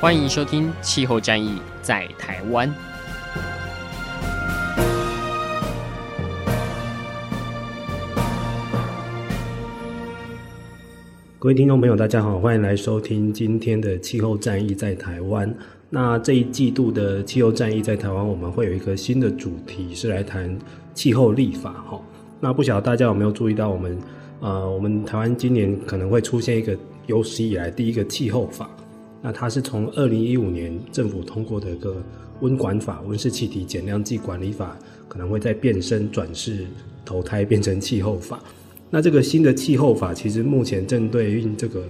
欢迎收听《气候战役在台湾》。各位听众朋友，大家好，欢迎来收听今天的《气候战役在台湾》。那这一季度的《气候战役在台湾》，我们会有一个新的主题，是来谈气候立法。哈，那不晓得大家有没有注意到，我们呃，我们台湾今年可能会出现一个有史以来第一个气候法。那它是从二零一五年政府通过的一个温管法，温室气体减量暨管理法，可能会再变身转世投胎变成气候法。那这个新的气候法，其实目前正对应这个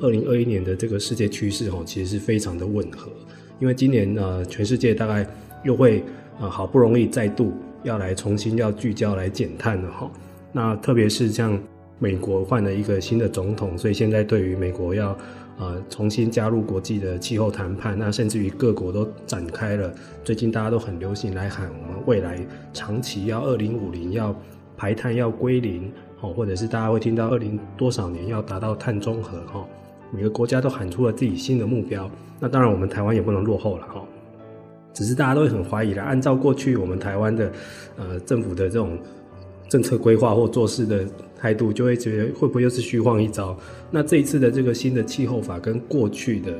二零二一年的这个世界趋势，哈，其实是非常的吻合。因为今年呃，全世界大概又会呃好不容易再度要来重新要聚焦来减碳了哈。那特别是像美国换了一个新的总统，所以现在对于美国要。呃，重新加入国际的气候谈判，那甚至于各国都展开了。最近大家都很流行来喊，我们未来长期要二零五零要排碳要归零，哦，或者是大家会听到二零多少年要达到碳中和，哈，每个国家都喊出了自己新的目标。那当然，我们台湾也不能落后了，哈。只是大家都会很怀疑了，按照过去我们台湾的呃政府的这种。政策规划或做事的态度，就会觉得会不会又是虚晃一招？那这一次的这个新的气候法跟过去的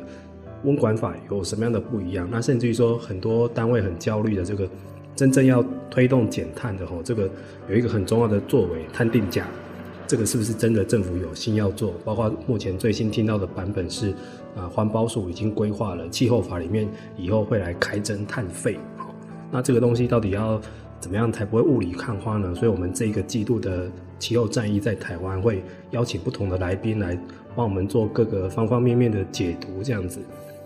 温管法有什么样的不一样？那甚至于说很多单位很焦虑的这个真正要推动减碳的吼，这个有一个很重要的作为碳定价，这个是不是真的政府有心要做？包括目前最新听到的版本是啊，环保署已经规划了气候法里面以后会来开征碳费。那这个东西到底要？怎么样才不会雾里看花呢？所以，我们这一个季度的气候战役在台湾会邀请不同的来宾来帮我们做各个方方面面的解读，这样子。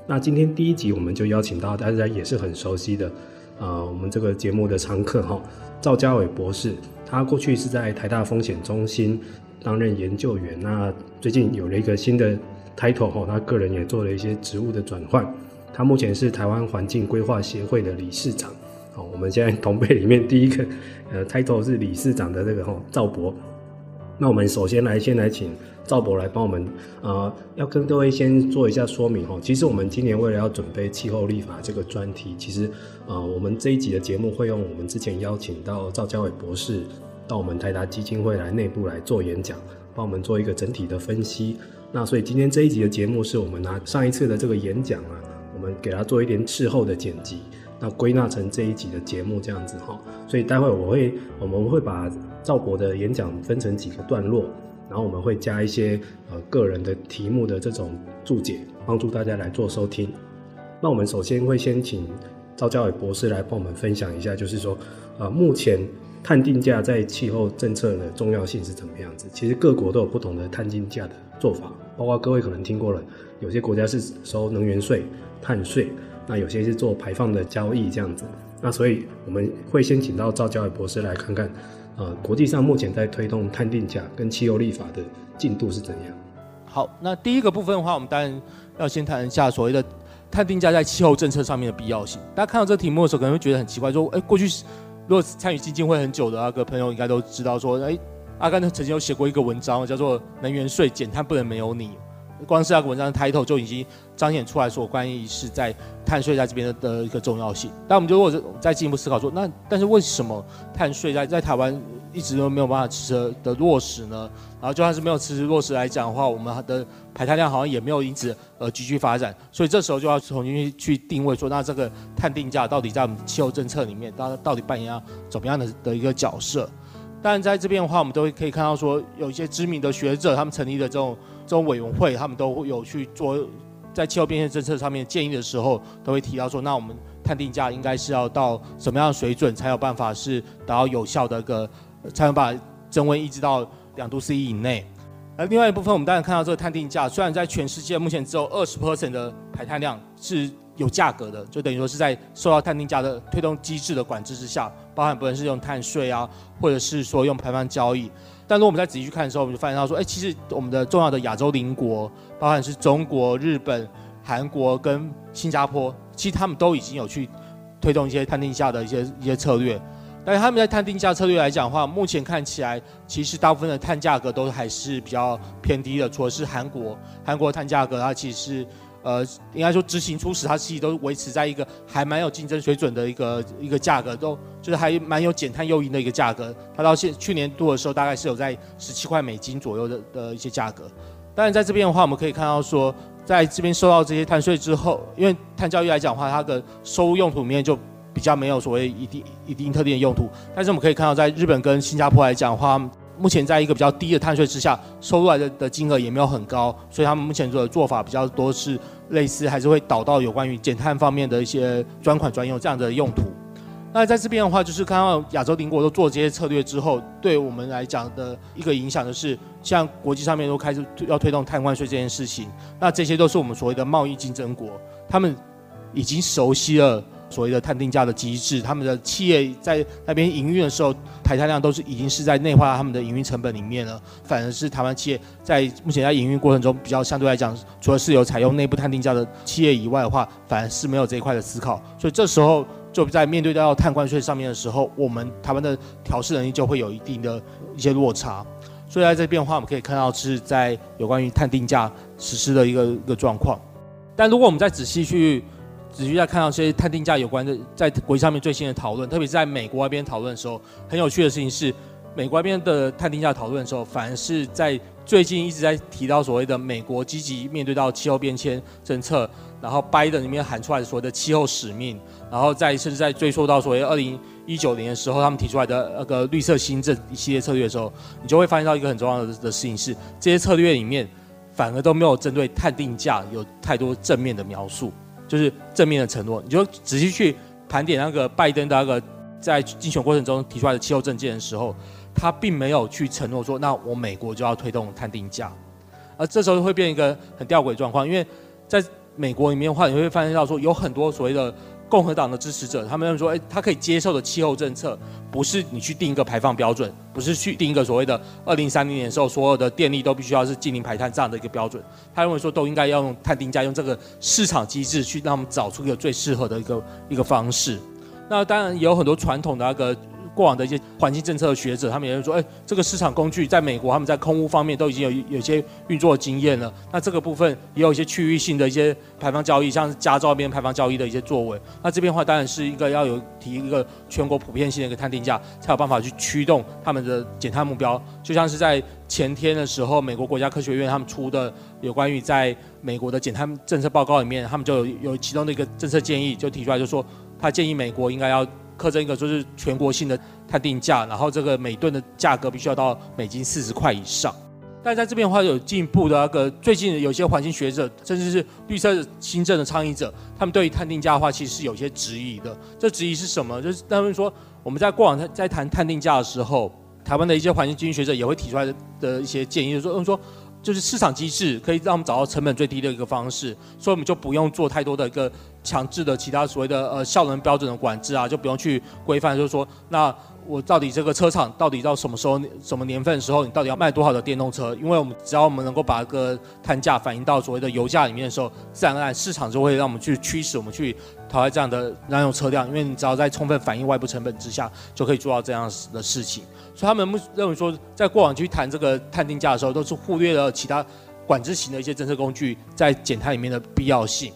那今天第一集我们就邀请到大家也是很熟悉的，呃，我们这个节目的常客哈，赵家伟博士。他过去是在台大风险中心担任研究员，那最近有了一个新的 title 哈，他个人也做了一些职务的转换。他目前是台湾环境规划协会的理事长。好，我们现在同辈里面第一个，呃，title 是理事长的这个哈赵博。那我们首先来先来请赵博来帮我们，呃，要跟各位先做一下说明哈。其实我们今年为了要准备气候立法这个专题，其实呃，我们这一集的节目会用我们之前邀请到赵家伟博士到我们台达基金会来内部来做演讲，帮我们做一个整体的分析。那所以今天这一集的节目是我们拿上一次的这个演讲啊，我们给他做一点事后的剪辑。那归纳成这一集的节目这样子哈，所以待会我会我们会把赵博的演讲分成几个段落，然后我们会加一些呃个人的题目的这种注解，帮助大家来做收听。那我们首先会先请赵家伟博士来帮我们分享一下，就是说呃目前碳定价在气候政策的重要性是怎么样子？其实各国都有不同的碳定价的做法，包括各位可能听过了，有些国家是收能源税、碳税。那有些是做排放的交易这样子，那所以我们会先请到赵家玮博士来看看，呃，国际上目前在推动碳定价跟气候立法的进度是怎样。好，那第一个部分的话，我们当然要先谈一下所谓的碳定价在气候政策上面的必要性。大家看到这题目的时候，可能会觉得很奇怪，说，哎，过去如果参与基金会很久的那个朋友应该都知道，说，哎，阿甘曾经有写过一个文章，叫做《能源税减碳不能没有你》。光是那个文章的 title 就已经彰显出来说，关于是在碳税在这边的的一个重要性。但我们就如果再进一步思考说，那但是为什么碳税在在台湾一直都没有办法持续的落实呢？然后就算是没有持续落实来讲的话，我们的排碳量好像也没有因此而继续发展。所以这时候就要重新去定位说，那这个碳定价到底在我们气候政策里面，到到底扮演怎么样的的一个角色？但在这边的话，我们都可以看到说，有一些知名的学者他们成立的这种。这种委员会，他们都有去做在气候变迁政策上面建议的时候，都会提到说，那我们碳定价应该是要到什么样的水准，才有办法是达到有效的一个，才能把增温抑制到两度 C 以内。而另外一部分，我们当然看到这个碳定价，虽然在全世界目前只有二十 percent 的排碳量是有价格的，就等于说是在受到碳定价的推动机制的管制之下，包含不论是用碳税啊，或者是说用排放交易。但如果我们再仔细去看的时候，我们就发现到说，哎，其实我们的重要的亚洲邻国，包含是中国、日本、韩国跟新加坡，其实他们都已经有去推动一些碳定价的一些一些策略。但是他们在碳定价策略来讲的话，目前看起来其实大部分的碳价格都还是比较偏低的。除了是韩国，韩国碳价格它其实是呃，应该说执行初始它其实都维持在一个还蛮有竞争水准的一个一个价格，都就是还蛮有减碳诱因的一个价格。它到现去年度的时候，大概是有在十七块美金左右的的一些价格。当然在这边的话，我们可以看到说，在这边收到这些碳税之后，因为碳交易来讲的话，它的收入用途里面就。比较没有所谓一定一定特定的用途，但是我们可以看到，在日本跟新加坡来讲的话，目前在一个比较低的碳税之下，收入来的的金额也没有很高，所以他们目前做的做法比较多是类似，还是会导到有关于减碳方面的一些专款专用这样的用途。那在这边的话，就是看到亚洲邻国都做这些策略之后，对我们来讲的一个影响就是，像国际上面都开始要推动碳关税这件事情，那这些都是我们所谓的贸易竞争国，他们已经熟悉了。所谓的碳定价的机制，他们的企业在那边营运的时候，排碳量都是已经是在内化他们的营运成本里面了。反而是台湾企业在目前在营运过程中，比较相对来讲，除了是有采用内部碳定价的企业以外的话，反而是没有这一块的思考。所以这时候就在面对到碳关税上面的时候，我们台湾的调适能力就会有一定的一些落差。所以在这边的话，我们可以看到是在有关于碳定价实施的一个一个状况。但如果我们再仔细去仔细在看到这些碳定价有关的，在国际上面最新的讨论，特别是在美国那边讨论的时候，很有趣的事情是，美国那边的碳定价讨论的时候，反而是在最近一直在提到所谓的美国积极面对到气候变迁政策，然后拜登里面喊出来的所谓的气候使命，然后再甚至在追溯到所谓二零一九年的时候，他们提出来的那个绿色新政一系列策略的时候，你就会发现到一个很重要的的事情是，这些策略里面反而都没有针对碳定价有太多正面的描述。就是正面的承诺，你就仔细去盘点那个拜登的那个在竞选过程中提出来的气候政见的时候，他并没有去承诺说，那我美国就要推动碳定价，而这时候会变一个很吊诡状况，因为在美国里面的话，你会发现到说有很多所谓的。共和党的支持者，他们认为说，哎，他可以接受的气候政策，不是你去定一个排放标准，不是去定一个所谓的二零三零年的时候，所有的电力都必须要是净零排碳这样的一个标准。他认为说，都应该要用碳定价，用这个市场机制去让我们找出一个最适合的一个一个方式。那当然也有很多传统的那个。过往的一些环境政策的学者，他们也会说，哎，这个市场工具在美国，他们在空污方面都已经有有些运作经验了。那这个部分也有一些区域性的一些排放交易，像是加州那边排放交易的一些作为。那这边的话，当然是一个要有提一个全国普遍性的一个碳定价，才有办法去驱动他们的减碳目标。就像是在前天的时候，美国国家科学院他们出的有关于在美国的减碳政策报告里面，他们就有有其中的一个政策建议，就提出来就说，他建议美国应该要。课征一个就是全国性的碳定价，然后这个每吨的价格必须要到美金四十块以上。但在这边的话，有进一步的那个最近有些环境学者，甚至是绿色新政的倡议者，他们对于碳定价的话，其实是有些质疑的。这质疑是什么？就是他们说，我们在过往在谈碳定价的时候，台湾的一些环境经济学者也会提出来的的一些建议，就说，他们说。就是市场机制可以让我们找到成本最低的一个方式，所以我们就不用做太多的一个强制的其他所谓的呃效能标准的管制啊，就不用去规范，就是说那。我到底这个车厂到底到什么时候、什么年份的时候，你到底要卖多少的电动车？因为我们只要我们能够把这个碳价反映到所谓的油价里面的时候，自然而然市场就会让我们去驱使我们去淘汰这样的燃油车辆。因为你只要在充分反映外部成本之下，就可以做到这样子的事情。所以他们认为说，在过往去谈这个碳定价的时候，都是忽略了其他管制型的一些政策工具在减碳里面的必要性。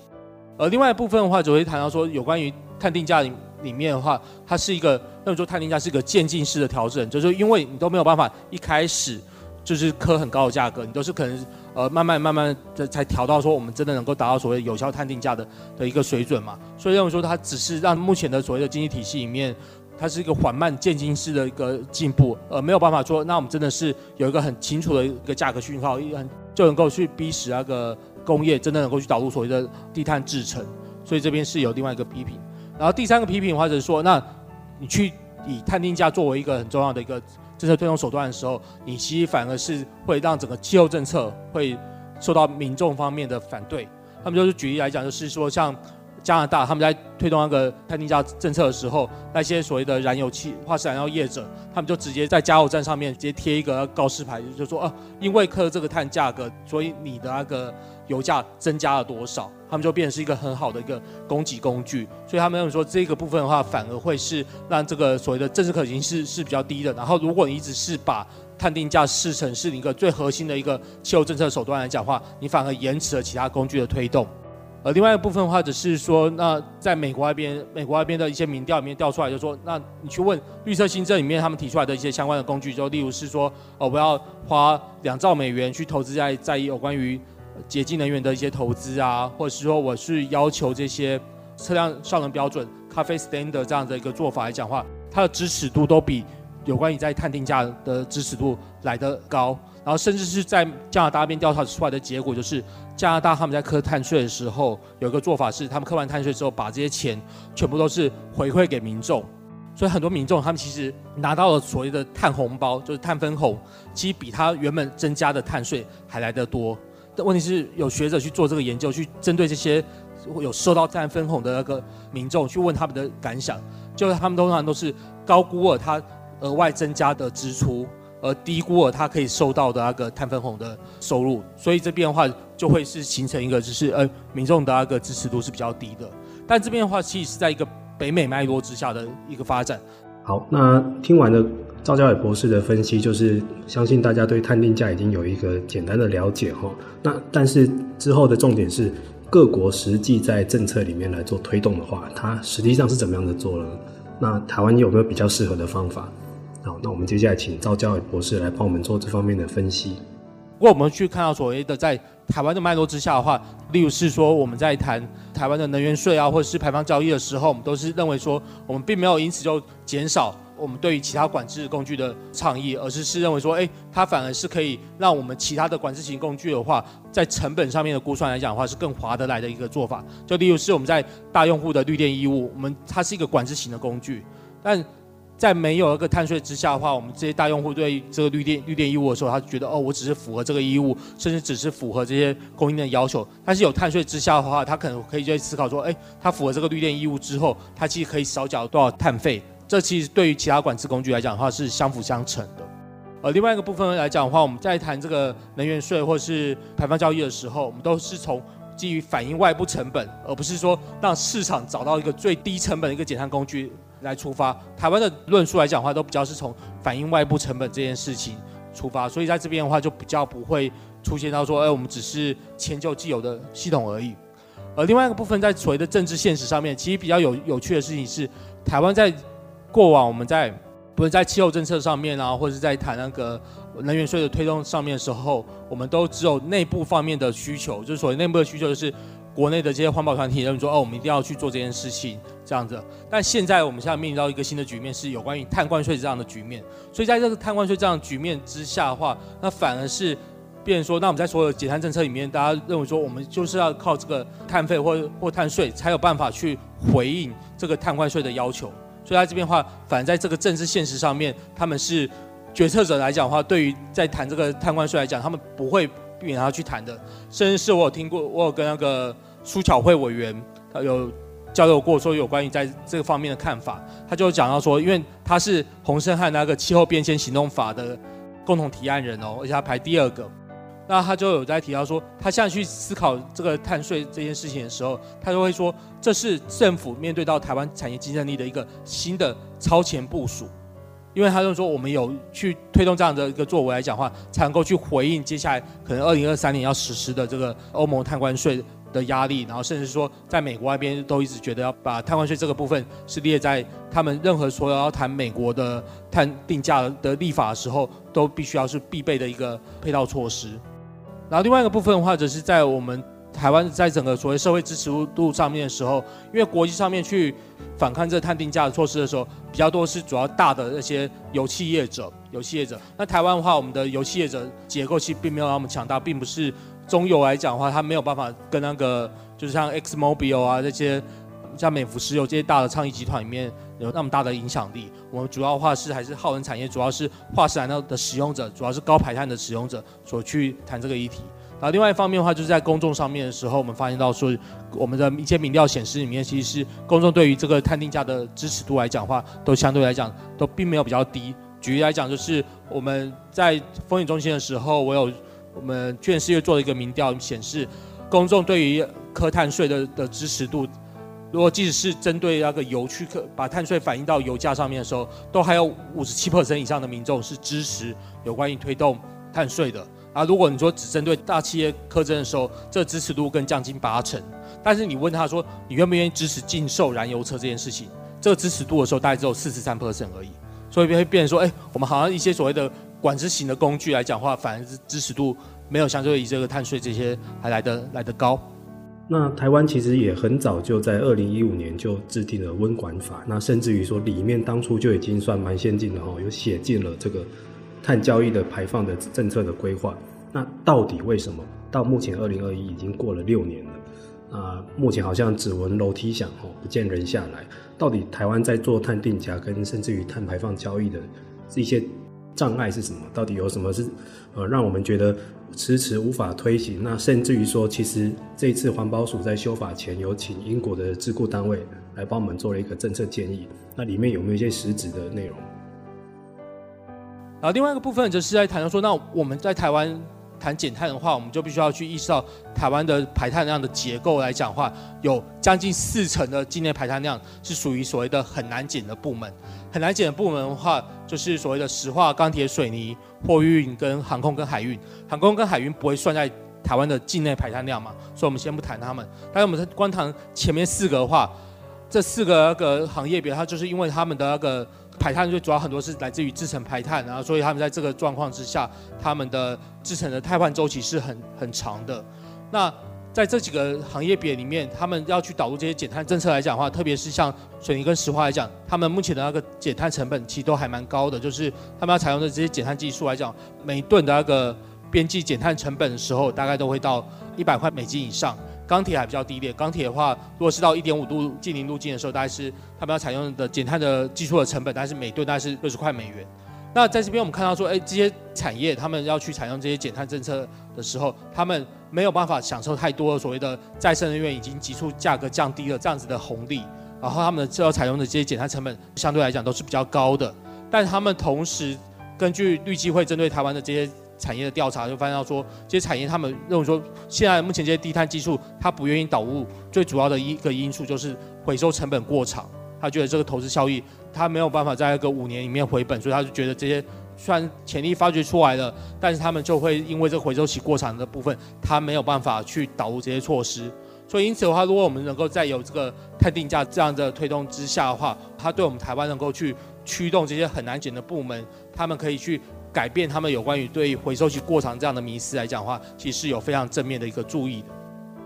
而另外一部分的话，就会谈到说，有关于碳定价里。里面的话，它是一个，那么说碳定价是一个渐进式的调整，就是因为你都没有办法一开始就是磕很高的价格，你都是可能呃慢慢慢慢的才调到说我们真的能够达到所谓有效碳定价的的一个水准嘛，所以认为说它只是让目前的所谓的经济体系里面，它是一个缓慢渐进式的一个进步，呃没有办法说那我们真的是有一个很清楚的一个价格讯号，一很就能够去逼使那个工业真的能够去导入所谓的低碳制成，所以这边是有另外一个批评。然后第三个批评或者说，那你去以碳定价作为一个很重要的一个政策推动手段的时候，你其实反而是会让整个气候政策会受到民众方面的反对。他们就是举例来讲，就是说像。加拿大他们在推动那个碳定价政策的时候，那些所谓的燃油气化石燃料业者，他们就直接在加油站上面直接贴一个告示牌，就说啊，因为克这个碳价格，所以你的那个油价增加了多少，他们就变成是一个很好的一个供给工具。所以他们认为说这个部分的话，反而会是让这个所谓的政治可行性是是比较低的。然后如果你一直是把碳定价视成是一个最核心的一个气候政策手段来讲的话，你反而延迟了其他工具的推动。呃，另外一部分的话，只是说，那在美国那边，美国那边的一些民调里面调出来，就是说，那你去问绿色新政里面他们提出来的一些相关的工具，就例如是说，哦，我要花两兆美元去投资在在有关于洁净能源的一些投资啊，或者是说我是要求这些车辆效能标准咖啡 stand 的这样的一个做法来讲话，它的支持度都比有关于在碳定价的支持度来得高。然后，甚至是在加拿大那边调查出来的结果，就是加拿大他们在课碳税的时候，有一个做法是，他们课完碳税之后，把这些钱全部都是回馈给民众。所以很多民众他们其实拿到了所谓的碳红包，就是碳分红，其实比他原本增加的碳税还来得多。但问题是有学者去做这个研究，去针对这些有收到碳分红的那个民众去问他们的感想，就是他们通常都是高估了他额外增加的支出。而低估了他可以收到的那个碳分红的收入，所以这边的话就会是形成一个就是呃民众的那个支持度是比较低的。但这边的话其实是在一个北美脉络之下的一个发展。好，那听完了赵家伟博士的分析，就是相信大家对碳定价已经有一个简单的了解哈。那但是之后的重点是各国实际在政策里面来做推动的话，它实际上是怎么样的做呢？那台湾有没有比较适合的方法？好，那我们接下来请赵家纬博士来帮我们做这方面的分析。如果我们去看到所谓的在台湾的脉络之下的话，例如是说我们在谈台湾的能源税啊，或者是排放交易的时候，我们都是认为说我们并没有因此就减少我们对于其他管制工具的倡议，而是是认为说，哎，它反而是可以让我们其他的管制型工具的话，在成本上面的估算来讲的话，是更划得来的一个做法。就例如是我们在大用户的绿电义务，我们它是一个管制型的工具，但在没有一个碳税之下的话，我们这些大用户对这个绿电绿电义务的时候，他觉得哦，我只是符合这个义务，甚至只是符合这些供应链要求。但是有碳税之下的话，他可能可以去思考说，哎，他符合这个绿电义务之后，他其实可以少缴多少碳费。这其实对于其他管制工具来讲的话，是相辅相成的。呃，另外一个部分来讲的话，我们在谈这个能源税或是排放交易的时候，我们都是从基于反映外部成本，而不是说让市场找到一个最低成本的一个减碳工具。来出发，台湾的论述来讲的话，都比较是从反映外部成本这件事情出发，所以在这边的话，就比较不会出现到说，哎，我们只是迁就既有的系统而已。而另外一个部分，在所谓的政治现实上面，其实比较有有趣的事情是，台湾在过往我们在不是在气候政策上面啊，或者是在谈那个能源税的推动上面的时候，我们都只有内部方面的需求，就是所谓内部的需求就是。国内的这些环保团体认为说，哦，我们一定要去做这件事情，这样子。但现在我们现在面临到一个新的局面，是有关于碳关税这样的局面。所以在这个碳关税这样的局面之下的话，那反而是变成说，那我们在所有的减碳政策里面，大家认为说，我们就是要靠这个碳费或或碳税，才有办法去回应这个碳关税的要求。所以在这边的话，反而在这个政治现实上面，他们是决策者来讲的话，对于在谈这个碳关税来讲，他们不会避免他去谈的。甚至是我有听过，我有跟那个。苏巧慧委员他有交流过，说有关于在这个方面的看法，他就讲到说，因为他是洪胜汉那个气候变迁行动法的共同提案人哦，而且他排第二个，那他就有在提到说，他现在去思考这个碳税这件事情的时候，他就会说，这是政府面对到台湾产业竞争力的一个新的超前部署，因为他就说，我们有去推动这样的一个作为来讲话，才能够去回应接下来可能二零二三年要实施的这个欧盟碳关税的压力，然后甚至说，在美国那边都一直觉得要把碳关税这个部分是列在他们任何说要谈美国的碳定价的立法的时候，都必须要是必备的一个配套措施。然后另外一个部分的话，则是在我们台湾在整个所谓社会支持度上面的时候，因为国际上面去反抗这碳定价的措施的时候，比较多是主要大的那些油气业者、油气业者。那台湾的话，我们的油气业者结构其实并没有那么强大，并不是。中油来讲的话，它没有办法跟那个，就是像 ExxonMobil 啊这些像美孚石油这些大的倡议集团里面有那么大的影响力。我们主要的话是还是耗能产业，主要是化石燃料的使用者，主要是高排碳的使用者所去谈这个议题。然后另外一方面的话，就是在公众上面的时候，我们发现到说，我们的一些民调显示里面，其实是公众对于这个碳定价的支持度来讲的话，都相对来讲都并没有比较低。举例来讲，就是我们在风险中心的时候，我有我们去年四月做了一个民调，显示公众对于科碳税的的支持度，如果即使是针对那个油去课把碳税反映到油价上面的时候，都还有五十七 percent 以上的民众是支持有关于推动碳税的。啊，如果你说只针对大企业课征的时候，这支持度更降近八成。但是你问他说，你愿不愿意支持禁售燃油车这件事情，这个支持度的时候大概只有四十三 percent 而已。所以会变成说，哎，我们好像一些所谓的管制型的工具来讲话，反而是支持度没有相对于这个碳税这些还来得来得高。那台湾其实也很早就在二零一五年就制定了温管法，那甚至于说里面当初就已经算蛮先进的哈，有写进了这个。碳交易的排放的政策的规划，那到底为什么到目前二零二一已经过了六年了？啊、目前好像只闻楼梯响哦，不见人下来。到底台湾在做碳定价跟甚至于碳排放交易的这些障碍是什么？到底有什么是呃让我们觉得迟迟无法推行？那甚至于说，其实这次环保署在修法前有请英国的智库单位来帮我们做了一个政策建议，那里面有没有一些实质的内容？然后另外一个部分就是在谈到说，那我们在台湾谈减碳的话，我们就必须要去意识到台湾的排碳量的结构来讲的话，有将近四成的境内排碳量是属于所谓的很难减的部门。很难减的部门的话，就是所谓的石化、钢铁、水泥、货运跟航空跟海运。航空跟海运不会算在台湾的境内排碳量嘛，所以我们先不谈他们。但是我们光谈前面四个的话，这四个那个行业别，它就是因为他们的那个。排碳最主要很多是来自于制成排碳，然后所以他们在这个状况之下，他们的制成的汰换周期是很很长的。那在这几个行业别里面，他们要去导入这些减碳政策来讲的话，特别是像水泥跟石化来讲，他们目前的那个减碳成本其实都还蛮高的，就是他们要采用的这些减碳技术来讲，每吨的那个边际减碳成本的时候，大概都会到一百块美金以上。钢铁还比较低廉，钢铁的话，如果是到一点五度近零路径的时候，大概是他们要采用的减碳的技术的成本，大概是每吨大概是六十块美元。那在这边我们看到说，哎，这些产业他们要去采用这些减碳政策的时候，他们没有办法享受太多所谓的再生能源已经急速价格降低了这样子的红利，然后他们就要采用的这些减碳成本相对来讲都是比较高的，但他们同时根据绿基会针对台湾的这些。产业的调查就发现到说，这些产业他们认为说，现在目前这些低碳技术，他不愿意导入，最主要的一个因素就是回收成本过长。他觉得这个投资效益，他没有办法在一个五年里面回本，所以他就觉得这些虽然潜力发掘出来了，但是他们就会因为这个回收期过长的部分，他没有办法去导入这些措施。所以因此的话，如果我们能够在有这个碳定价这样的推动之下的话，它对我们台湾能够去驱动这些很难减的部门，他们可以去。改变他们有关于对回收期过长这样的迷思来讲的话，其实是有非常正面的一个注意的。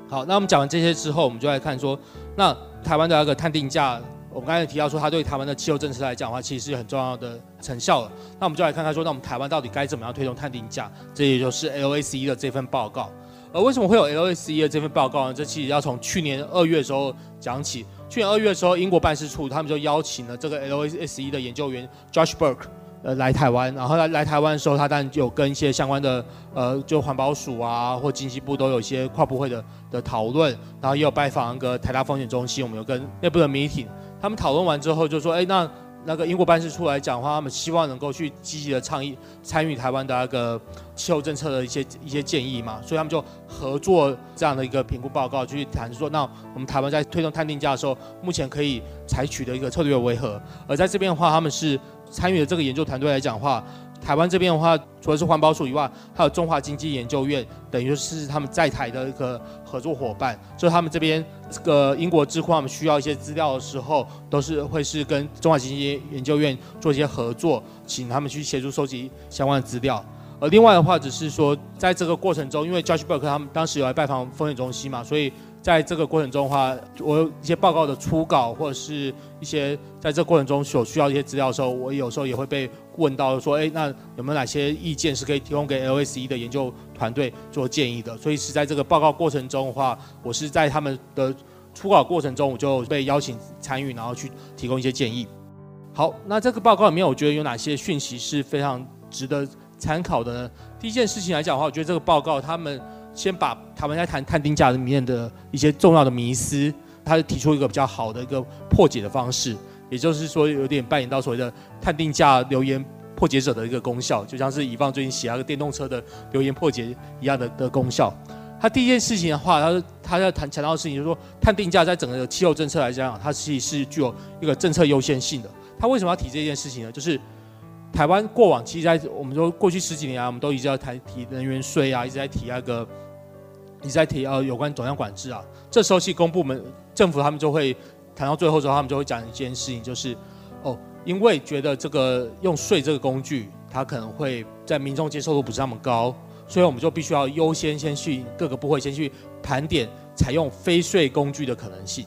好，那我们讲完这些之后，我们就来看说，那台湾的那个碳定价，我们刚才提到说，它对台湾的气候政策来讲的话，其实是很重要的成效了。那我们就来看看说，那我们台湾到底该怎么样推动碳定价？这也就是 LACE 的这份报告。而为什么会有 LACE 的这份报告呢？这其实要从去年二月的时候讲起。去年二月的时候，英国办事处他们就邀请了这个 LACE 的研究员 Josh Burke。呃，来台湾，然后来来台湾的时候，他当然有跟一些相关的，呃，就环保署啊，或经济部都有一些跨部会的的讨论，然后也有拜访那个台大风险中心，我们有跟内部的 meeting，他们讨论完之后就说，哎，那那个英国办事处来讲的话，他们希望能够去积极的倡议参与台湾的那个气候政策的一些一些建议嘛，所以他们就合作这样的一个评估报告，去谈说，那我们台湾在推动碳定价的时候，目前可以采取的一个策略为何？而在这边的话，他们是。参与的这个研究团队来讲的话，台湾这边的话，除了是环保署以外，还有中华经济研究院，等于是他们在台的一个合作伙伴。所以他们这边这个英国智库，他们需要一些资料的时候，都是会是跟中华经济研究院做一些合作，请他们去协助收集相关的资料。而另外的话，只是说在这个过程中，因为 Josh Burke 他们当时有来拜访风险中心嘛，所以。在这个过程中的话，我有一些报告的初稿，或者是一些在这过程中所需要一些资料的时候，我有时候也会被问到说，哎，那有没有哪些意见是可以提供给 LSE 的研究团队做建议的？所以是在这个报告过程中的话，我是在他们的初稿过程中，我就被邀请参与，然后去提供一些建议。好，那这个报告里面，我觉得有哪些讯息是非常值得参考的呢？第一件事情来讲的话，我觉得这个报告他们先把他们在谈探定价里面的一些重要的迷思，他提出一个比较好的一个破解的方式，也就是说有点扮演到所谓的探定价留言破解者的一个功效，就像是以方最近写那个电动车的留言破解一样的的功效。他第一件事情的话，他他在谈强调的事情就是说，探定价在整个的气候政策来讲，它其实是具有一个政策优先性的。他为什么要提这件事情呢？就是台湾过往其实，在我们说过去十几年啊，我们都一直在谈提能源税啊，一直在提那个，你在提呃有关总量管制啊。这时候，去公部门政府他们就会谈到最后之后，他们就会讲一件事情，就是哦，因为觉得这个用税这个工具，它可能会在民众接受度不是那么高。所以我们就必须要优先先去各个部会先去盘点采用非税工具的可能性。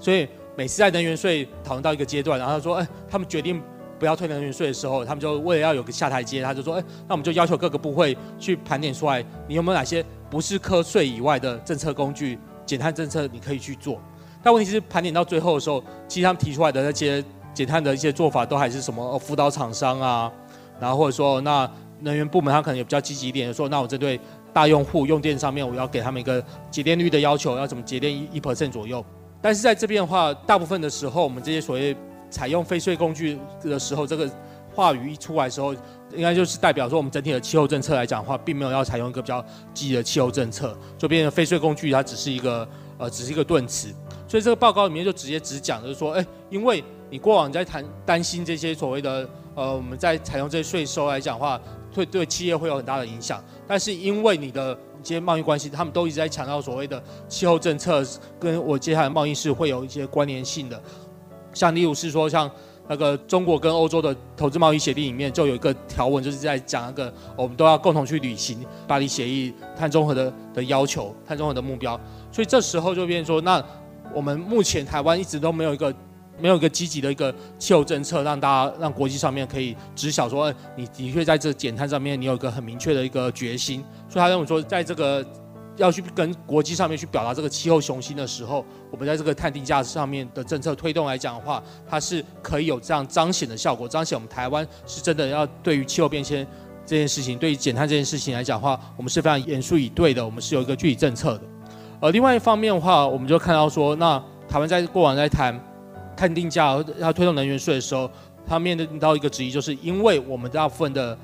所以每次在能源税讨论到一个阶段，然后他说：“哎，他们决定不要退能源税的时候，他们就为了要有个下台阶，他就说：‘哎，那我们就要求各个部会去盘点出来，你有没有哪些不是课税以外的政策工具，减碳政策你可以去做。’但问题是盘点到最后的时候，其实他们提出来的那些减碳的一些做法，都还是什么，辅导厂商啊，然后或者说那。”能源部门他可能也比较积极一点，说那我针对大用户用电上面，我要给他们一个节电率的要求，要怎么节电一 percent 左右。但是在这边的话，大部分的时候，我们这些所谓采用非税工具的时候，这个话语一出来的时候，应该就是代表说我们整体的气候政策来讲的话，并没有要采用一个比较积极的气候政策，就变成非税工具它只是一个呃只是一个顿词。所以这个报告里面就直接只讲就是说，哎，因为你过往在谈担心这些所谓的呃我们在采用这些税收来讲的话。会对企业会有很大的影响，但是因为你的一些贸易关系，他们都一直在强调所谓的气候政策跟我接下来贸易是会有一些关联性的。像例如是说，像那个中国跟欧洲的投资贸易协定里面就有一个条文，就是在讲那个我们都要共同去履行巴黎协议碳中和的的要求、碳中和的目标。所以这时候就变成说，那我们目前台湾一直都没有一个。没有一个积极的一个气候政策，让大家让国际上面可以知晓说，你的确在这减碳上面，你有一个很明确的一个决心。所以他认为说，在这个要去跟国际上面去表达这个气候雄心的时候，我们在这个碳定价上面的政策推动来讲的话，它是可以有这样彰显的效果，彰显我们台湾是真的要对于气候变迁这件事情，对于减碳这件事情来讲的话，我们是非常严肃以对的，我们是有一个具体政策的。呃，另外一方面的话，我们就看到说，那台湾在过往在谈。碳定价要推动能源税的时候，他面临到一个质疑，就是因为我们大部分的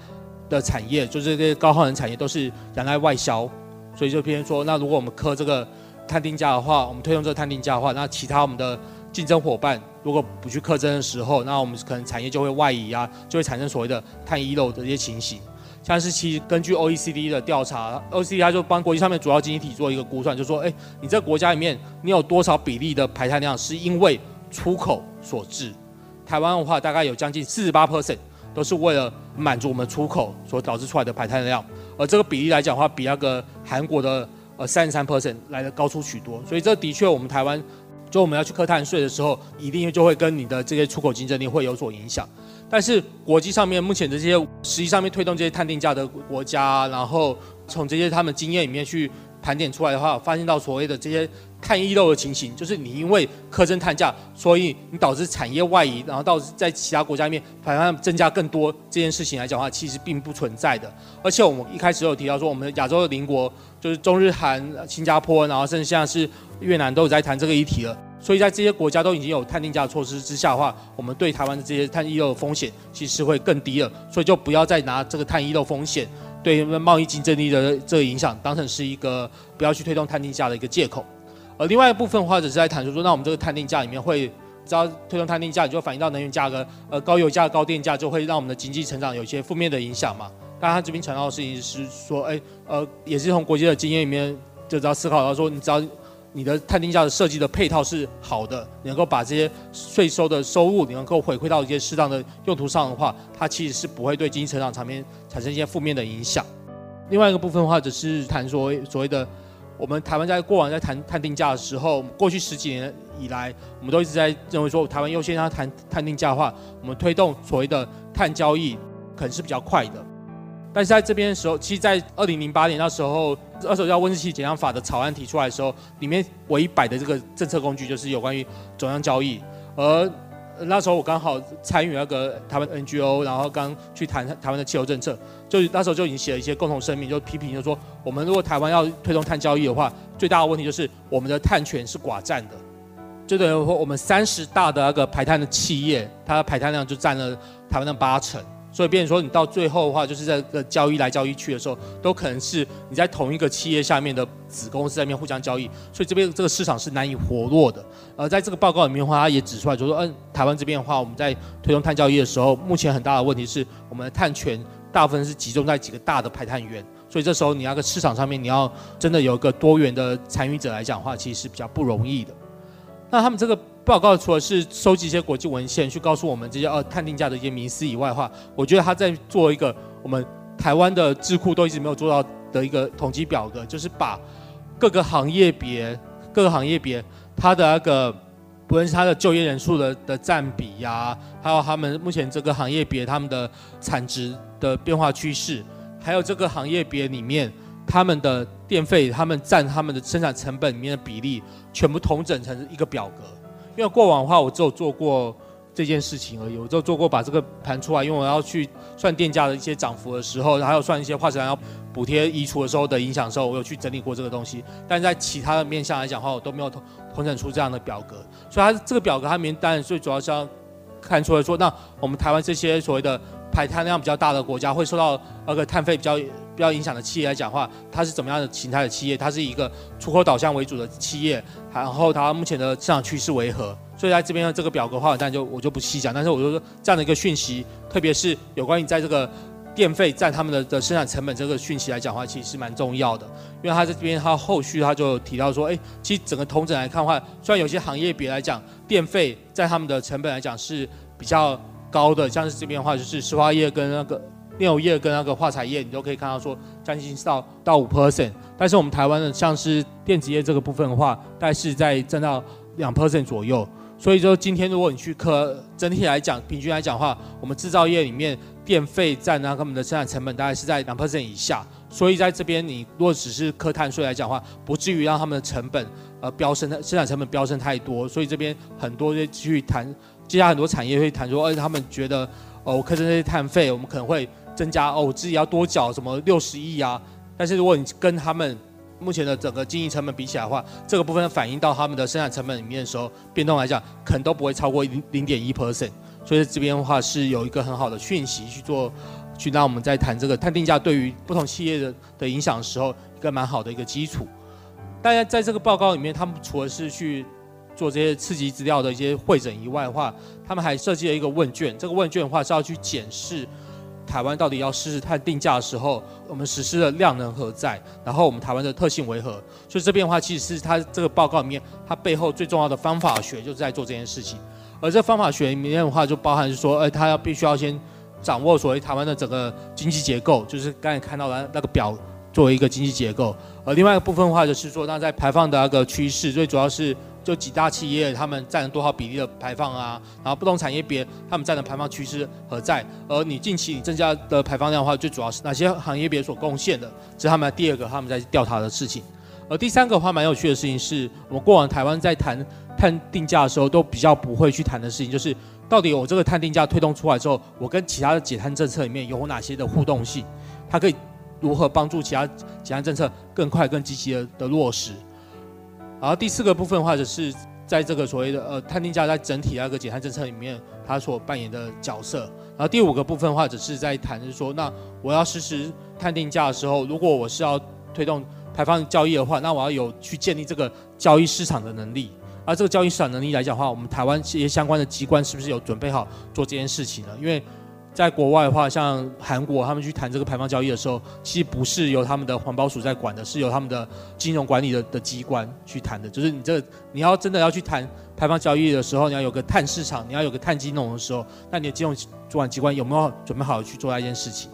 的产业，就是这些高耗能产业都是仰赖外销，所以就偏说，那如果我们课这个碳定价的话，我们推动这个碳定价的话，那其他我们的竞争伙伴如果不去课征的时候，那我们可能产业就会外移啊，就会产生所谓的碳遗漏的一些情形。像是其实根据 OECD 的调查，OECD 它就帮国际上面主要经济体做一个估算，就说，哎，你这个国家里面你有多少比例的排碳量是因为出口所致，台湾的话大概有将近四十八 percent 都是为了满足我们出口所导致出来的排碳量，而这个比例来讲的话，比那个韩国的呃三十三 percent 来的高出许多，所以这的确我们台湾就我们要去课碳税的时候，一定就会跟你的这些出口竞争力会有所影响。但是国际上面目前的这些实际上面推动这些碳定价的国家，然后从这些他们经验里面去盘点出来的话，发现到所谓的这些。碳遗漏的情形，就是你因为苛征碳价，所以你导致产业外移，然后导致在其他国家里面排放增加更多这件事情来讲的话，其实并不存在的。而且我们一开始有提到说，我们亚洲的邻国就是中日韩、新加坡，然后甚至现在是越南都有在谈这个议题了。所以在这些国家都已经有碳定价措施之下的话，我们对台湾的这些碳遗漏的风险其实会更低了。所以就不要再拿这个碳遗漏风险对贸易竞争力的这个影响当成是一个不要去推动碳定价的一个借口。呃，另外一部分的话，只是在谈说说，那我们这个碳定价里面会，只要推动碳定价，就反映到能源价格，呃，高油价、高电价，就会让我们的经济成长有一些负面的影响嘛。当然，他这边强调的事情是说，哎，呃，也是从国际的经验里面，就只要思考到说，你只要你的碳定价的设计的配套是好的，能够把这些税收的收入，你能够回馈到一些适当的用途上的话，它其实是不会对经济成长层面产生一些负面的影响。另外一个部分的话，只是谈说所谓的。我们台湾在过往在谈碳定价的时候，过去十几年以来，我们都一直在认为说，台湾优先要谈碳定价的话，我们推动所谓的碳交易可能是比较快的。但是在这边的时候，其实，在二零零八年那时候，二手叫温室气体减量法的草案提出来的时候，里面唯一摆的这个政策工具就是有关于总量交易。而那时候我刚好参与那个台湾 NGO，然后刚去谈台湾的气候政策，就那时候就已经写了一些共同声明，就批评就说，我们如果台湾要推动碳交易的话，最大的问题就是我们的碳权是寡占的，就等于说我们三十大的那个排碳的企业，它的排碳量就占了台湾的八成。所以，变成说你到最后的话，就是在个交易来交易去的时候，都可能是你在同一个企业下面的子公司在那边互相交易，所以这边这个市场是难以活络的。而在这个报告里面的话，他也指出来，就说，嗯，台湾这边的话，我们在推动碳交易的时候，目前很大的问题是我们的碳权大部分是集中在几个大的排碳源，所以这时候你那个市场上面，你要真的有一个多元的参与者来讲的话，其实是比较不容易的。那他们这个。报告除了是收集一些国际文献去告诉我们这些呃探定价的一些迷思以外的话，我觉得他在做一个我们台湾的智库都一直没有做到的一个统计表格，就是把各个行业别各个行业别它的那个不论是它的就业人数的的占比呀、还有他们目前这个行业别他们的产值的变化趋势，还有这个行业别里面他们的电费，他们占他们的生产成本里面的比例，全部统整成一个表格。因为过往的话，我只有做过这件事情而已，我只有做过把这个盘出来，因为我要去算电价的一些涨幅的时候，还有算一些化石燃料补贴移除的时候的影响时候，我有去整理过这个东西。但在其他的面向来讲的话，我都没有统统整出这样的表格。所以它这个表格它名单最主要是要看出来说，那我们台湾这些所谓的排碳量比较大的国家，会受到那个碳费比较。比较影响的企业来讲的话，它是怎么样的形态的企业？它是一个出口导向为主的企业，然后它目前的市场趋势为何？所以在这边的这个表格的话，当然就我就不细讲。但是我就说这样的一个讯息，特别是有关于在这个电费占他们的的生产成本这个讯息来讲的话，其实是蛮重要的。因为它在这边，它后续它就提到说，哎，其实整个统整来看的话，虽然有些行业别来讲，电费在他们的成本来讲是比较高的，像是这边的话就是石化业跟那个。炼油业跟那个化材业，你都可以看到说将近到到五 percent，但是我们台湾的像是电子业这个部分的话，大概是在占到两 percent 左右。所以说今天如果你去科整体来讲，平均来讲的话，我们制造业里面电费占那他们的生产成本大概是在两 percent 以下。所以在这边你如果只是科碳税来讲的话，不至于让他们的成本呃飙升，生产成本飙升太多。所以这边很多就去谈，接下来很多产业会谈说，而且他们觉得哦，课征这些碳费，我们可能会。增加哦，我自己要多缴什么六十亿啊？但是如果你跟他们目前的整个经营成本比起来的话，这个部分反映到他们的生产成本里面的时候，变动来讲，可能都不会超过零零点一 percent。所以这边的话是有一个很好的讯息去做，去让我们在谈这个碳定价对于不同企业的的影响的时候，一个蛮好的一个基础。大家在这个报告里面，他们除了是去做这些刺激资料的一些会诊以外的话，他们还设计了一个问卷。这个问卷的话是要去检视。台湾到底要实施碳定价的时候，我们实施的量能何在？然后我们台湾的特性为何？所以这边的话，其实是它这个报告里面，它背后最重要的方法学就是在做这件事情。而这方法学里面的话，就包含是说，哎，它要必须要先掌握所谓台湾的整个经济结构，就是刚才看到的那个表作为一个经济结构。而另外一个部分的话，就是说，那在排放的那个趋势，最主要是。就几大企业，他们占了多少比例的排放啊？然后不同产业别，他们占的排放趋势何在？而你近期你增加的排放量的话，最主要是哪些行业别所贡献的？这是他们第二个他们在调查的事情。而第三个话蛮有趣的事情是，我们过往台湾在谈碳定价的时候，都比较不会去谈的事情，就是到底我这个碳定价推动出来之后，我跟其他的减碳政策里面有哪些的互动性？它可以如何帮助其他减碳政策更快、更积极的的落实？然后第四个部分的话，就是在这个所谓的呃碳定价在整体那个减碳政策里面，它所扮演的角色。然后第五个部分的话，只是在谈就是说，那我要实施碳定价的时候，如果我是要推动排放交易的话，那我要有去建立这个交易市场的能力。而这个交易市场能力来讲的话，我们台湾这些相关的机关是不是有准备好做这件事情呢？因为在国外的话，像韩国他们去谈这个排放交易的时候，其实不是由他们的环保署在管的，是由他们的金融管理的的机关去谈的。就是你这你要真的要去谈排放交易的时候，你要有个碳市场，你要有个碳金融的时候，那你的金融主管机关有没有准备好去做那件事情？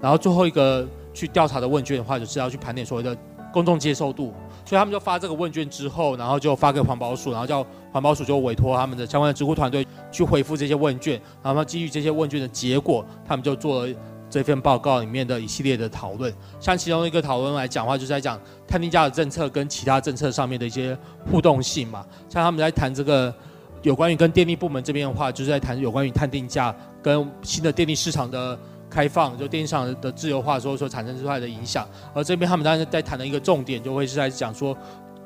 然后最后一个去调查的问卷的话，就是要去盘点所谓的公众接受度。所以他们就发这个问卷之后，然后就发给环保署，然后叫环保署就委托他们的相关的智库团队去回复这些问卷，然后基于这些问卷的结果，他们就做了这份报告里面的一系列的讨论。像其中一个讨论来讲的话，就是在讲碳定价的政策跟其他政策上面的一些互动性嘛。像他们在谈这个有关于跟电力部门这边的话，就是在谈有关于碳定价跟新的电力市场的开放，就电力市场的自由化所所产生出来的影响。而这边他们当时在谈的一个重点，就会是在讲说，